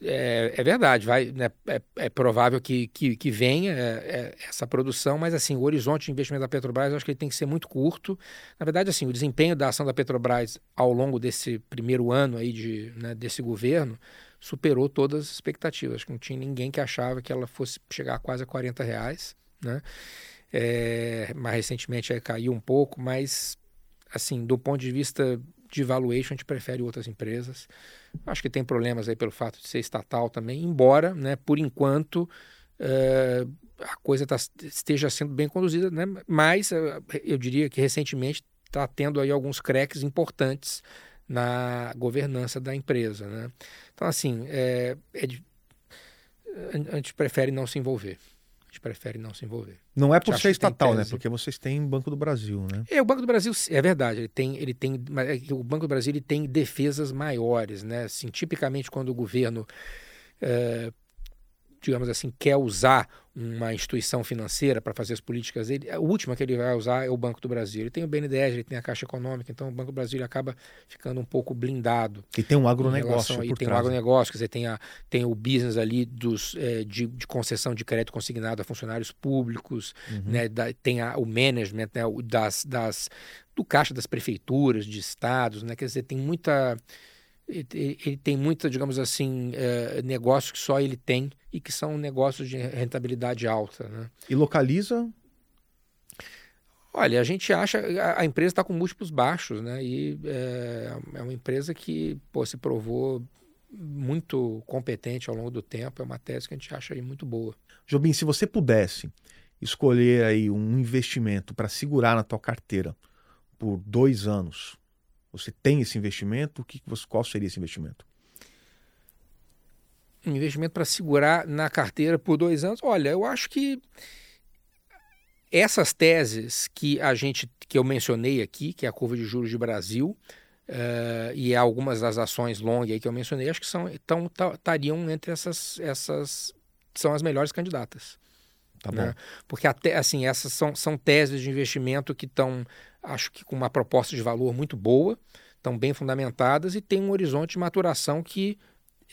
é, é verdade, vai, né, é, é, provável que, que, que venha é, é, essa produção, mas assim, o horizonte de investimento da Petrobras eu acho que ele tem que ser muito curto. Na verdade, assim, o desempenho da ação da Petrobras ao longo desse primeiro ano aí de, né, desse governo superou todas as expectativas. Acho que não tinha ninguém que achava que ela fosse chegar a quase a 40 reais, né? É, mais recentemente caiu um pouco, mas assim, do ponto de vista de valuation, a gente prefere outras empresas. Acho que tem problemas aí pelo fato de ser estatal também, embora, né, por enquanto, uh, a coisa tá, esteja sendo bem conduzida, né, mas uh, eu diria que recentemente está tendo aí alguns cracks importantes na governança da empresa. Né? Então, assim, é, é de, a gente prefere não se envolver gente prefere não se envolver. Não é por ser estatal, né? Porque vocês têm Banco do Brasil, né? É, o Banco do Brasil, é verdade, ele tem, ele tem, é o Banco do Brasil ele tem defesas maiores, né? Assim, tipicamente quando o governo é, digamos assim, quer usar uma instituição financeira para fazer as políticas dele, a última que ele vai usar é o Banco do Brasil. Ele tem o BNDES, ele tem a Caixa Econômica, então o Banco do Brasil acaba ficando um pouco blindado. E tem um agronegócio E tem um agronegócio, quer dizer, tem, a, tem o business ali dos, é, de, de, concessão de crédito consignado a funcionários públicos, uhum. né, da, tem a, o management né, das, das, do caixa das prefeituras, de estados, né, quer dizer, tem muita ele, tem muita, digamos assim, é, negócios que só ele tem e que são negócios de rentabilidade alta. Né? E localiza? Olha, a gente acha a, a empresa está com múltiplos baixos, né? E é, é, uma empresa que pô, se provou muito competente ao longo do tempo. É uma tese que a gente acha aí muito boa. Jobim, se você pudesse escolher aí um investimento para segurar na tua carteira por dois anos, você tem esse investimento? O que você, qual seria esse investimento? Um investimento para segurar na carteira por dois anos? Olha, eu acho que essas teses que a gente que eu mencionei aqui, que é a curva de juros de Brasil, uh, e algumas das ações long aí que eu mencionei, acho que são estariam entre essas essas são as melhores candidatas. Tá né? Porque até assim, essas são, são teses de investimento que estão, acho que com uma proposta de valor muito boa, estão bem fundamentadas e tem um horizonte de maturação que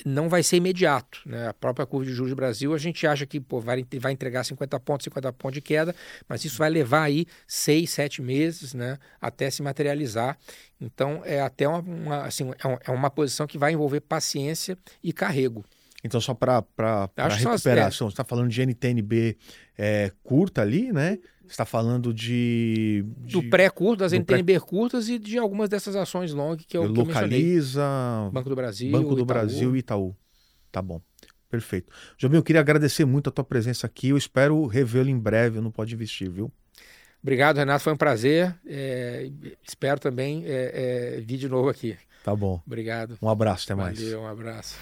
não vai ser imediato. Né? A própria curva de juros do Brasil, a gente acha que pô, vai, vai entregar 50 pontos, 50 pontos de queda, mas isso vai levar aí 6, 7 meses né, até se materializar. Então, é até uma, uma assim, é uma posição que vai envolver paciência e carrego. Então, só para recuperação, você está falando de NTNB é, curta ali, né? Você está falando de, de... Do pré-curto, das NTNB pré... curtas e de algumas dessas ações long que eu, Localiza... Que Banco do Brasil, Banco do Itaú. Brasil e Itaú. Tá bom. Perfeito. Jobim, eu queria agradecer muito a tua presença aqui. Eu espero revê-lo em breve no Pode Investir, viu? Obrigado, Renato. Foi um prazer. É, espero também é, é, vir de novo aqui. Tá bom. Obrigado. Um abraço, até mais. Valeu, um abraço.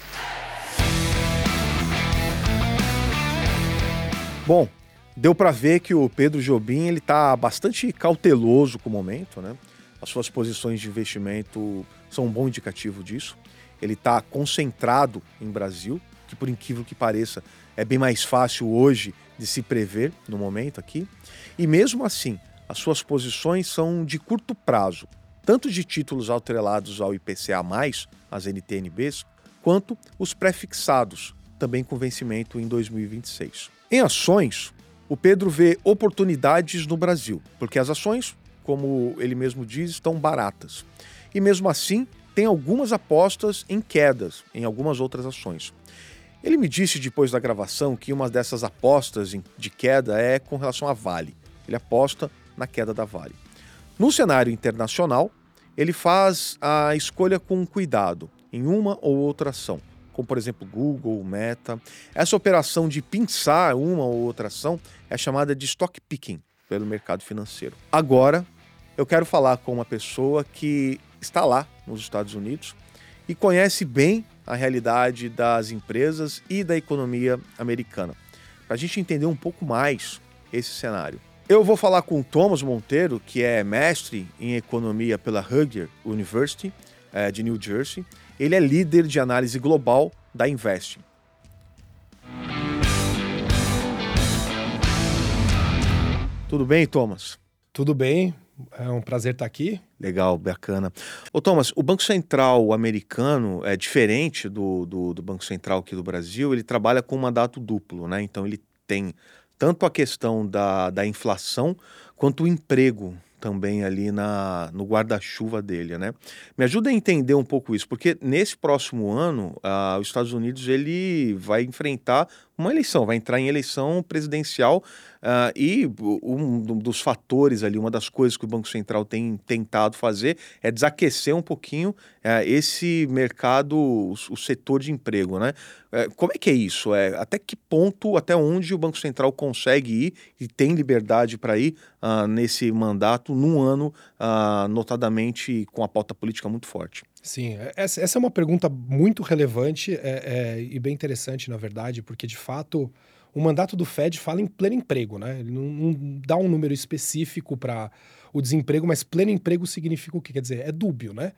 Bom, deu para ver que o Pedro Jobim ele está bastante cauteloso com o momento, né? As suas posições de investimento são um bom indicativo disso. Ele está concentrado em Brasil, que por incrível que pareça é bem mais fácil hoje de se prever no momento aqui. E mesmo assim, as suas posições são de curto prazo, tanto de títulos atrelados ao IPCA+, as NTNBs, quanto os prefixados, também com vencimento em 2026. Em ações, o Pedro vê oportunidades no Brasil, porque as ações, como ele mesmo diz, estão baratas. E mesmo assim, tem algumas apostas em quedas em algumas outras ações. Ele me disse depois da gravação que uma dessas apostas de queda é com relação à Vale. Ele aposta na queda da Vale. No cenário internacional, ele faz a escolha com cuidado em uma ou outra ação como por exemplo Google, Meta. Essa operação de pinçar uma ou outra ação é chamada de stock picking pelo mercado financeiro. Agora, eu quero falar com uma pessoa que está lá nos Estados Unidos e conhece bem a realidade das empresas e da economia americana, para a gente entender um pouco mais esse cenário. Eu vou falar com o Thomas Monteiro, que é mestre em economia pela Hugger University é, de New Jersey, ele é líder de análise global da Investing. Tudo bem, Thomas? Tudo bem. É um prazer estar aqui. Legal, bacana. Ô Thomas, o Banco Central americano é diferente do, do, do Banco Central aqui do Brasil, ele trabalha com um mandato duplo, né? Então ele tem tanto a questão da, da inflação quanto o emprego também ali na, no guarda-chuva dele, né? Me ajuda a entender um pouco isso, porque nesse próximo ano, uh, os Estados Unidos ele vai enfrentar uma eleição, vai entrar em eleição presidencial uh, e um dos fatores ali, uma das coisas que o Banco Central tem tentado fazer é desaquecer um pouquinho uh, esse mercado, o, o, setor de emprego, né? Uh, como é que é isso? É, até que ponto, até onde o Banco Central consegue ir e tem liberdade para ir nesse mandato num ano, notadamente com a pauta política muito forte? Sim, é, essa, essa é uma pergunta muito relevante é, é, e bem interessante, na verdade, porque de fato o mandato do Fed fala em pleno emprego, né? Ele não, não dá um número específico para o desemprego, mas pleno emprego significa o quê? Quer dizer, é dúbio, né?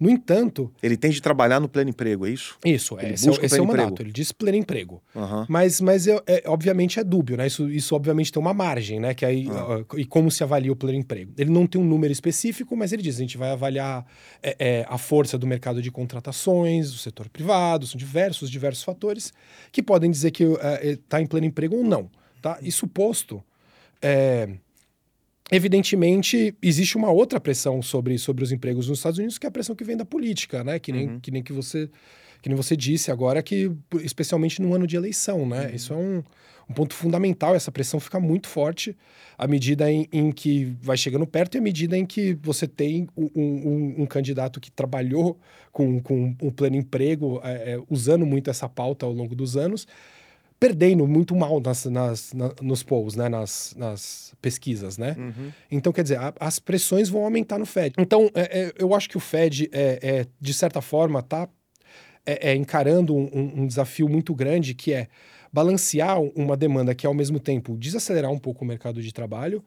No entanto. Ele tem de trabalhar no pleno emprego, é isso? Isso, ele esse, é, esse é o mandato. Ele diz pleno emprego. Uhum. Mas, mas é, é, obviamente é dúbio, né? Isso, isso obviamente tem uma margem, né? Que aí, uhum. uh, e como se avalia o pleno emprego? Ele não tem um número específico, mas ele diz: a gente vai avaliar é, é a força do mercado de contratações, do setor privado, são diversos, diversos fatores que podem dizer que está uh, em pleno emprego ou não. Tá? Isso posto. É, Evidentemente, existe uma outra pressão sobre, sobre os empregos nos Estados Unidos, que é a pressão que vem da política, né? Que nem, uhum. que, nem que você que nem você disse agora, que especialmente no ano de eleição, né? Uhum. Isso é um, um ponto fundamental, essa pressão fica muito forte à medida em, em, que vai chegando perto e à medida em que você tem um, um, um candidato que trabalhou com, com um pleno emprego, é, é, usando muito essa pauta ao longo dos anos, perdendo muito mal nas, nas, na, nos polls, né? Nas, nas pesquisas, né? Uhum. Então, quer dizer, a, as pressões vão aumentar no Fed. Então, é, é, eu acho que o Fed, é, é de certa forma, está é, é, encarando um, um, desafio muito grande, que é balancear uma demanda que, ao mesmo tempo, desacelerar um pouco o mercado de trabalho,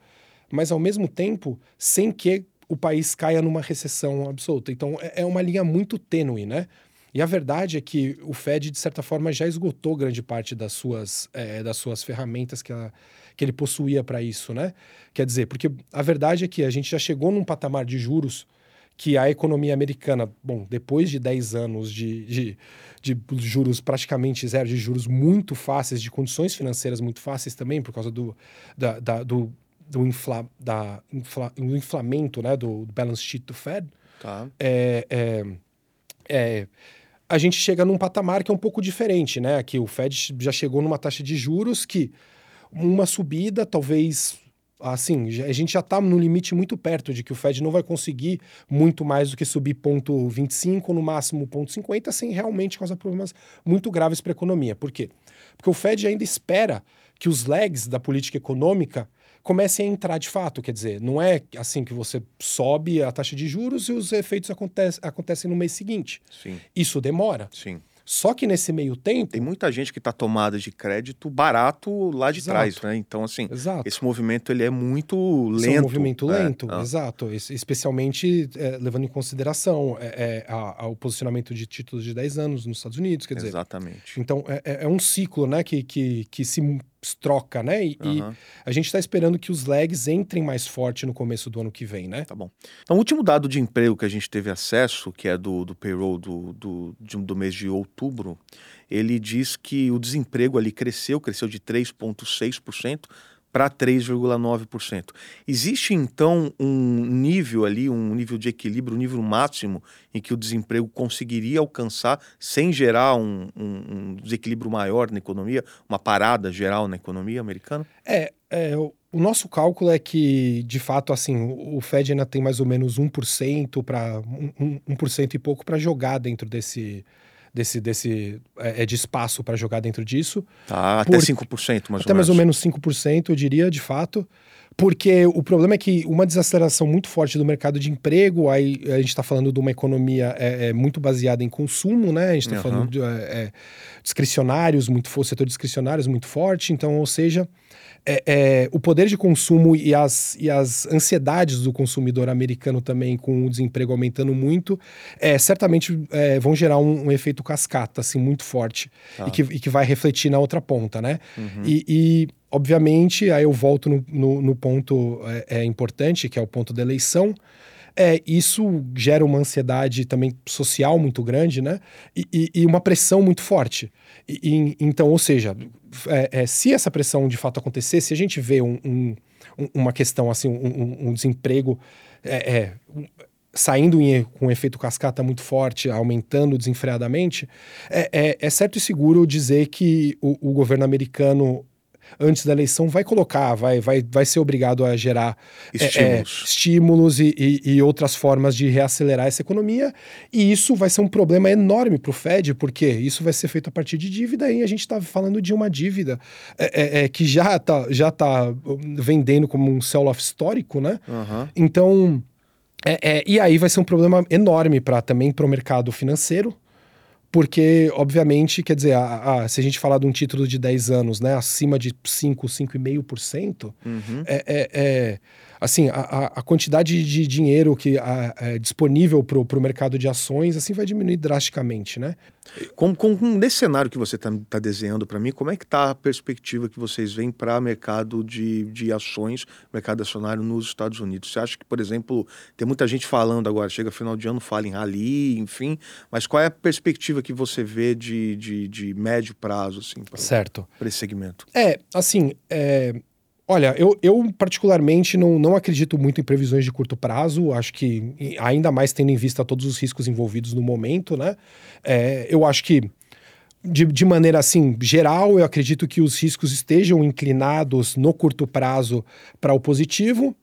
mas, ao mesmo tempo, sem que o país caia numa recessão absoluta. Então, é, é uma linha muito tênue, né? E a verdade é que o Fed, de certa forma, já esgotou grande parte das suas, é, das suas ferramentas que, ela, que ele possuía para isso, né? Quer dizer, porque a verdade é que a gente já chegou num patamar de juros que a economia americana, bom, depois de 10 anos de, de, de, juros praticamente zero, de juros muito fáceis, de condições financeiras muito fáceis também, por causa do, da, da, do, do, infla, da infla, do inflamento né, do, do balance sheet do Fed, tá. é, é, é a gente chega num patamar que é um pouco diferente, né? Que o Fed já chegou numa taxa de juros que uma subida, talvez assim, a gente já está no limite muito perto de que o Fed não vai conseguir muito mais do que subir ponto 25, no máximo ponto 50, sem realmente causar problemas muito graves para a economia. Por quê? Porque o Fed ainda espera que os lags da política econômica comecem a entrar de fato. Quer dizer, não é assim que você sobe a taxa de juros e os efeitos acontecem, acontecem no mês seguinte. Sim. Isso demora. Sim. Só que nesse meio tempo. Tem muita gente que está tomada de crédito barato lá de exato. trás, né? Então, assim, exato. esse movimento ele é muito lento. É um movimento é, lento, é. exato. Especialmente é, levando em consideração é, é, a, a, o posicionamento de títulos de 10 anos nos Estados Unidos, quer dizer. Exatamente. Então, é, é um ciclo, né, que, que, que se troca, né? E, uhum. e a gente está esperando que os lags entrem mais forte no começo do ano que vem, né? Tá bom. Então, o último dado de emprego que a gente teve acesso, que é do, do payroll do, do, do mês de outubro, ele diz que o desemprego ali cresceu, cresceu de 3,6% para 3,9%. Existe então um nível ali, um nível de equilíbrio, um nível máximo em que o desemprego conseguiria alcançar sem gerar um, um, um desequilíbrio maior na economia, uma parada geral na economia americana? É, é o, o nosso cálculo é que, de fato, assim, o Fed ainda tem mais ou menos 1% para 1%, 1 e pouco para jogar dentro desse desse, desse é, é de espaço para jogar dentro disso. Tá, até por, 5% mais até ou menos. Até mais ou menos 5%, eu diria, de fato. Porque o problema é que uma desaceleração muito forte do mercado de emprego, aí a gente está falando de uma economia é, é, muito baseada em consumo, né? A gente está uhum. falando de é, é discricionários, muito setor discricionários muito forte, então, ou seja, é, é, o poder de consumo e as, e as ansiedades do consumidor americano também, com o desemprego aumentando muito, é, certamente é, vão gerar um, um, efeito cascata, assim, muito forte, tá. e, que, e que vai refletir na outra ponta, né? Uhum. E, e obviamente, aí eu volto no, no, no ponto é, é, importante, que é o ponto da eleição. É, isso gera uma ansiedade também social muito grande, né? E, e, e uma pressão muito forte. E, então, ou seja, é, é, se essa pressão de fato acontecer, se a gente vê um, um, uma questão assim, um, um desemprego é, é, saindo em, com um efeito cascata muito forte, aumentando desenfreadamente, é, é, é certo e seguro dizer que o, o, governo americano antes da eleição vai colocar, vai, vai, vai ser obrigado a gerar estímulos, é, é, estímulos e, e, e, outras formas de reacelerar essa economia. E isso vai ser um problema enorme para o Fed, porque isso vai ser feito a partir de dívida e a gente está falando de uma dívida é, é, é que já está já tá vendendo como um sell-off histórico, né? Uhum. Então é, é, e aí vai ser um problema enorme para também para o mercado financeiro, porque, obviamente, quer dizer, a, a, se a gente falar de um título de 10 anos, né, acima de 5, 5,5%, uhum. é, é, é assim, a, a quantidade de dinheiro que é disponível para o mercado de ações assim vai diminuir drasticamente, né? Com, com, nesse cenário que você está tá desenhando para mim, como é que está a perspectiva que vocês veem para mercado de, de ações, mercado acionário nos Estados Unidos? Você acha que, por exemplo, tem muita gente falando agora, chega final de ano, fala em rally, enfim, mas qual é a perspectiva que você vê de, de, de médio prazo, assim, para esse segmento? É, assim, é, Olha, eu, eu particularmente não, não acredito muito em previsões de curto prazo. Acho que, ainda mais tendo em vista todos os riscos envolvidos no momento, né? É, eu acho que, de, de maneira assim, geral, eu acredito que os riscos estejam inclinados no curto prazo para o positivo.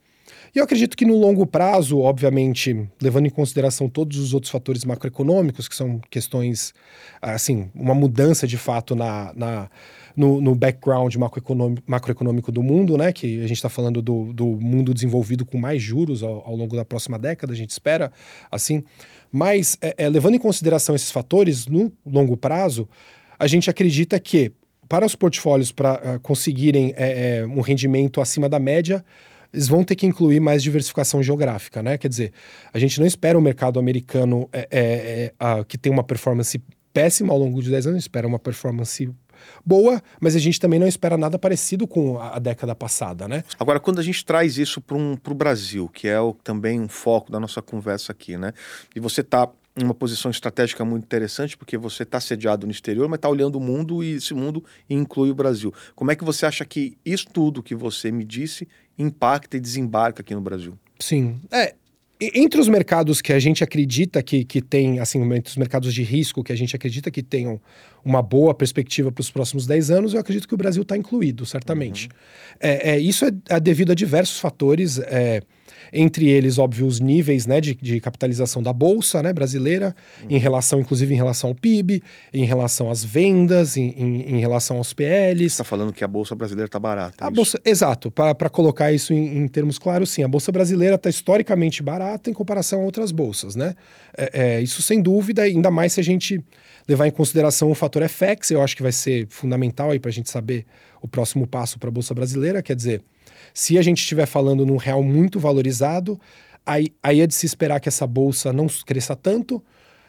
E eu acredito que no longo prazo, obviamente, levando em consideração todos os outros fatores macroeconômicos, que são questões, assim, uma mudança de fato na, na no, no background macroeconômico, macroeconômico do mundo, né? Que a gente está falando do, do mundo desenvolvido com mais juros ao, ao, longo da próxima década, a gente espera, assim. Mas, é, é, levando em consideração esses fatores, no longo prazo, a gente acredita que para os portfólios para uh, é, conseguirem é, é, um rendimento acima da média, eles vão ter que incluir mais diversificação geográfica, né? Quer dizer, a gente não espera o mercado americano é, é, é, que tem uma performance péssima ao longo de 10 anos, espera uma performance boa, mas a gente também não espera nada parecido com a, a década passada, né? Agora, quando a gente traz isso para um, o Brasil, que é o, também um foco da nossa conversa aqui, né? E você está em uma posição estratégica muito interessante, porque você está sediado no exterior, mas está olhando o mundo e esse mundo inclui o Brasil. Como é que você acha que isso tudo que você me disse impacta e desembarca aqui no Brasil? Sim. É, entre os mercados que a gente acredita que, que tem, assim, entre os mercados de risco que a gente acredita que tenham uma boa perspectiva para os próximos 10 anos, eu acredito que o Brasil está incluído, certamente. Uhum. É, é, isso é, é, devido a diversos fatores. É, entre eles, óbvio, os níveis né, de, de capitalização da Bolsa né, brasileira, uhum. em relação, inclusive, em relação ao PIB, em relação às vendas, em, em, em relação aos PLs. Você está falando que a Bolsa brasileira está barata. É a bolsa, exato, para colocar isso em, em, termos claros, sim, a Bolsa brasileira está historicamente barata em comparação a outras bolsas, né? É, é, isso sem dúvida, ainda mais se a gente levar em consideração o fator FX, eu acho que vai ser fundamental para a gente saber o próximo passo para a Bolsa brasileira, quer dizer, se a gente estiver falando num real muito valorizado, aí, aí é de se esperar que essa bolsa não cresça tanto.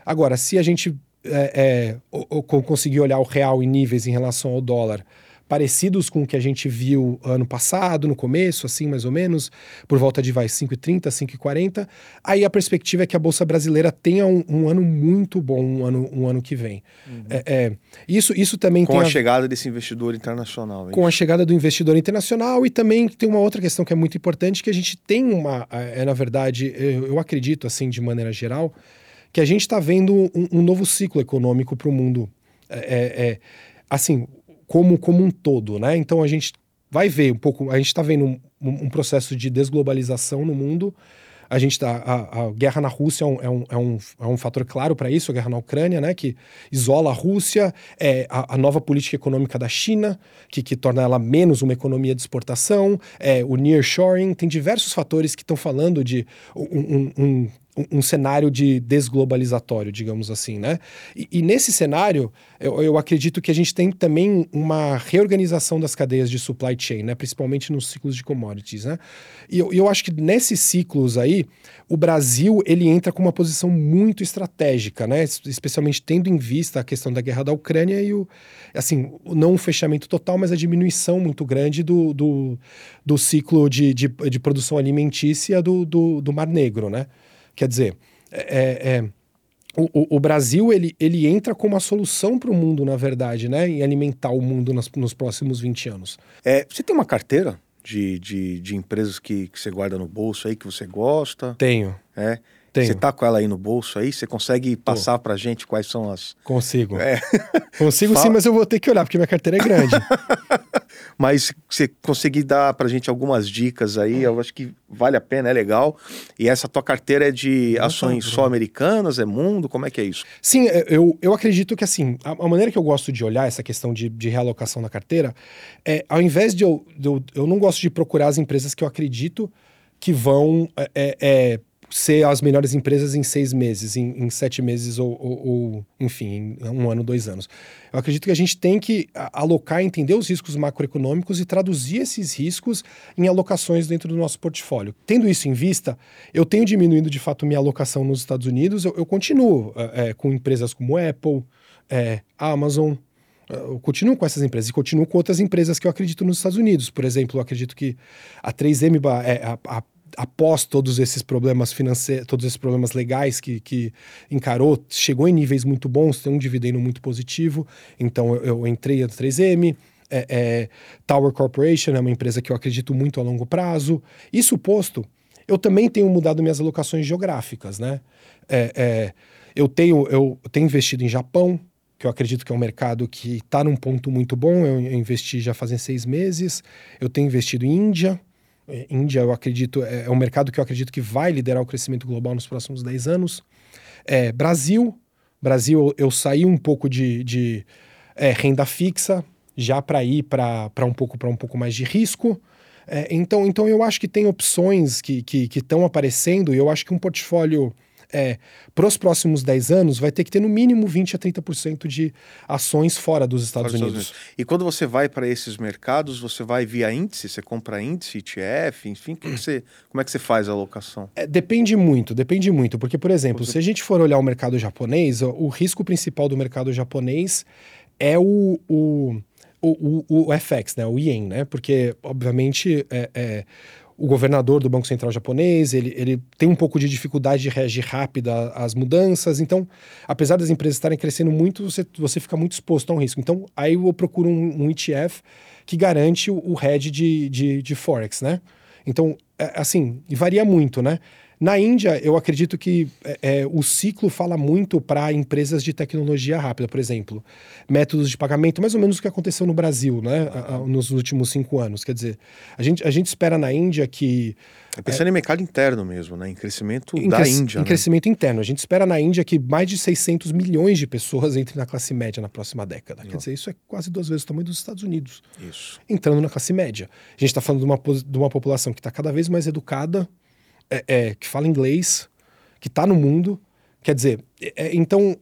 Agora, se a gente é, é, conseguir olhar o real em níveis em relação ao dólar parecidos com o que a gente viu ano passado, no começo, assim, mais ou menos, por volta de vai 5,30, 5,40. Aí a perspectiva é que a Bolsa Brasileira tenha um, um ano muito bom, um ano, um ano que vem. Uhum. É, é, isso, isso também com tem. a, a chegada desse investidor internacional. É com a chegada do investidor internacional e também tem uma outra questão que é muito importante, que a gente tem uma. É, na verdade, eu, eu acredito, assim, de maneira geral, que a gente está vendo um, um, novo ciclo econômico para o mundo. É, é, é assim, como, como um todo, né? Então a gente vai ver um pouco, a gente está vendo um, um, processo de desglobalização no mundo. A gente tá, a, a guerra na Rússia é um, é um, é um, é um fator claro para isso, a guerra na Ucrânia, né, que isola a Rússia, é, a, a nova política econômica da China, que, que torna ela menos uma economia de exportação, é, o nearshoring, tem diversos fatores que estão falando de um, um, um, um, cenário de desglobalizatório, digamos assim, né? E, e nesse cenário, eu, eu, acredito que a gente tem também uma reorganização das cadeias de supply chain, né? Principalmente nos ciclos de commodities, né? E eu, eu acho que nesses ciclos aí, o Brasil, ele entra com uma posição muito estratégica, né? Especialmente tendo em vista a questão da guerra da Ucrânia e o, assim, não o fechamento total, mas a diminuição muito grande do, do, do ciclo de, de, de produção alimentícia do, do, do Mar Negro, né? Quer dizer, é, é, o, o, Brasil ele, ele entra como a solução para o mundo, na verdade, né? Em alimentar o mundo nos, nos próximos 20 anos. É, você tem uma carteira de, de, de empresas que, que você guarda no bolso aí, que você gosta? Tenho. É. Tenho. Você tá com ela aí no bolso aí? Você consegue passar para gente quais são as. Consigo. É. Consigo Fala... sim, mas eu vou ter que olhar, porque minha carteira é grande. mas você conseguir dar para gente algumas dicas aí, eu acho que vale a pena, é legal. E essa tua carteira é de ações só americanas, é mundo? Como é que é isso? Sim, é, eu, eu acredito que assim, a, a maneira que eu gosto de olhar essa questão de, de realocação na carteira é, ao invés de eu, de eu. Eu não gosto de procurar as empresas que eu acredito que vão. É, é, é ser as melhores empresas em seis meses, em, em sete meses ou, ou, ou, enfim, em um ano, dois anos. Eu acredito que a gente tem que alocar, entender os riscos macroeconômicos e traduzir esses riscos em alocações dentro do nosso portfólio. Tendo isso em vista, eu tenho diminuído de fato minha alocação nos Estados Unidos, eu, eu continuo é, com empresas como Apple, é, Amazon, eu continuo com essas empresas e continuo com outras empresas que eu acredito nos Estados Unidos. Por exemplo, eu acredito que a 3M, é, a, a após todos esses problemas financeiros, todos esses problemas legais que, que encarou, chegou em níveis muito bons, tem um dividendo muito positivo. Então eu, eu entrei na 3M. É, é, Tower Corporation é uma empresa que eu acredito muito a longo prazo. Isso posto, eu também tenho mudado minhas alocações geográficas, né? É, é eu, tenho, eu tenho investido em Japão, que eu acredito que é um mercado que está num ponto muito bom. Eu, investi já fazem seis meses. Eu tenho investido em Índia, Índia, eu acredito, é, é um mercado que eu acredito que vai liderar o crescimento global nos próximos 10 anos. É, Brasil, Brasil, eu saí um pouco de, de é, renda fixa, já para ir para um pouco para um pouco mais de risco. É, então, então eu acho que tem opções que estão que, que aparecendo e eu acho que um portfólio é, para os próximos 10 anos, vai ter que ter no mínimo 20% a 30% de ações fora dos Estados, Unidos. Estados Unidos. E quando você vai para esses mercados, você vai via índice? Você compra índice, ETF, enfim, que que você, como é que você faz a alocação? É, depende muito, depende muito. Porque, por exemplo, você... se a gente for olhar o mercado japonês, o, o risco principal do mercado japonês é o, o o, o, o, FX, né, o yen, né, porque obviamente é, é, o governador do Banco Central japonês, ele, ele tem um pouco de dificuldade de reagir rápido às mudanças. Então, apesar das empresas estarem crescendo muito, você, você fica muito exposto a um risco. Então, aí eu procuro um, um ETF que garante o, o hedge de, de, de Forex, né? Então, é, assim, varia muito, né? Na Índia, eu acredito que é, é o ciclo fala muito para empresas de tecnologia rápida, por exemplo, métodos de pagamento, mais ou menos o que aconteceu no Brasil, né, a, a, nos últimos cinco anos. Quer dizer, a gente, a gente espera na Índia que. É pensando é, em mercado interno mesmo, né? Em crescimento em da cres, Índia. Em né? crescimento interno. A gente espera na Índia que mais de 600 milhões de pessoas entrem na classe média na próxima década. Quer dizer, isso é quase duas vezes o tamanho dos Estados Unidos. Isso. Entrando na classe média. A gente está falando de uma, de uma população que está cada vez mais educada, é, é, que fala inglês, que está no mundo. Quer dizer, é, é então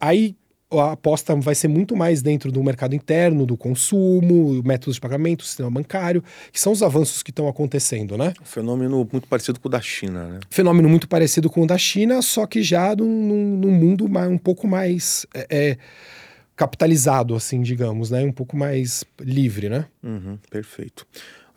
aí a aposta vai ser muito mais dentro do mercado interno, do consumo, métodos de pagamento, sistema bancário, que são os avanços que estão acontecendo, né? Um fenômeno muito parecido com o da China, né? Fenômeno muito parecido com o da China, só que já num, num mundo mais, um pouco mais é, é, capitalizado, assim, digamos, né? Um pouco mais livre, né? Uhum, perfeito.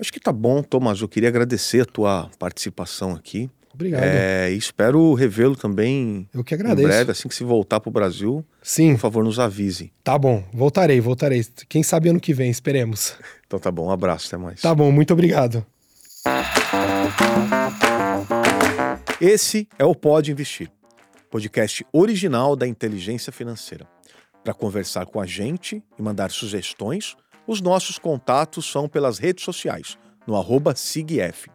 Acho que tá bom, Tomás. Eu queria agradecer a tua participação aqui. Obrigado. É, espero revê-lo também Eu que agradeço. em breve, assim que se voltar para o Brasil. Sim. Por favor, nos avise. Tá bom, voltarei, voltarei. Quem sabe ano que vem, esperemos. Então tá bom, um abraço, até mais. Tá bom, muito obrigado. Esse é o Pode Investir, podcast original da Inteligência Financeira. Para conversar com a gente e mandar sugestões, os nossos contatos são pelas redes sociais, no arroba SIGF.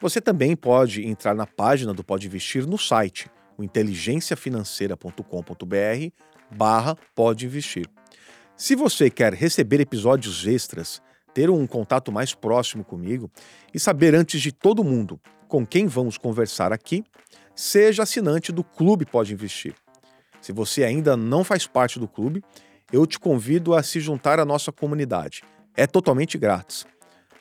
Você também pode entrar na página do Pode Investir no site, o inteligenciafinanceira.com.br barra Pode Investir. Se você quer receber episódios extras, ter um contato mais próximo comigo e saber antes de todo mundo com quem vamos conversar aqui, seja assinante do Clube Pode Investir. Se você ainda não faz parte do clube, eu te convido a se juntar à nossa comunidade. É totalmente grátis.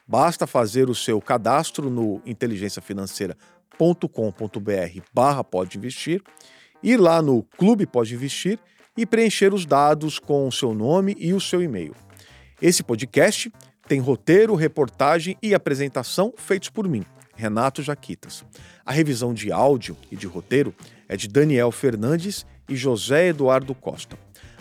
Basta fazer o seu cadastro no inteligenciafinanceira.com.br barra pode investir, ir lá no Clube Pode Investir e preencher os dados com o seu nome e o seu e-mail. Esse podcast tem roteiro, reportagem e apresentação feitos por mim, Renato Jaquitas. A revisão de áudio e de roteiro é de Daniel Fernandes e José Eduardo Costa.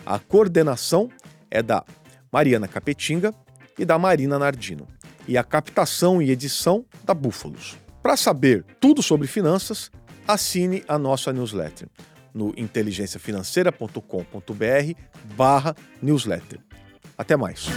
A coordenação é da Mariana Capetinga e da Marina Nardino. E a captação e edição da Búfalos. Para saber tudo sobre finanças, assine a nossa newsletter no inteligenciafinanceira.com.br barra newsletter. Até mais.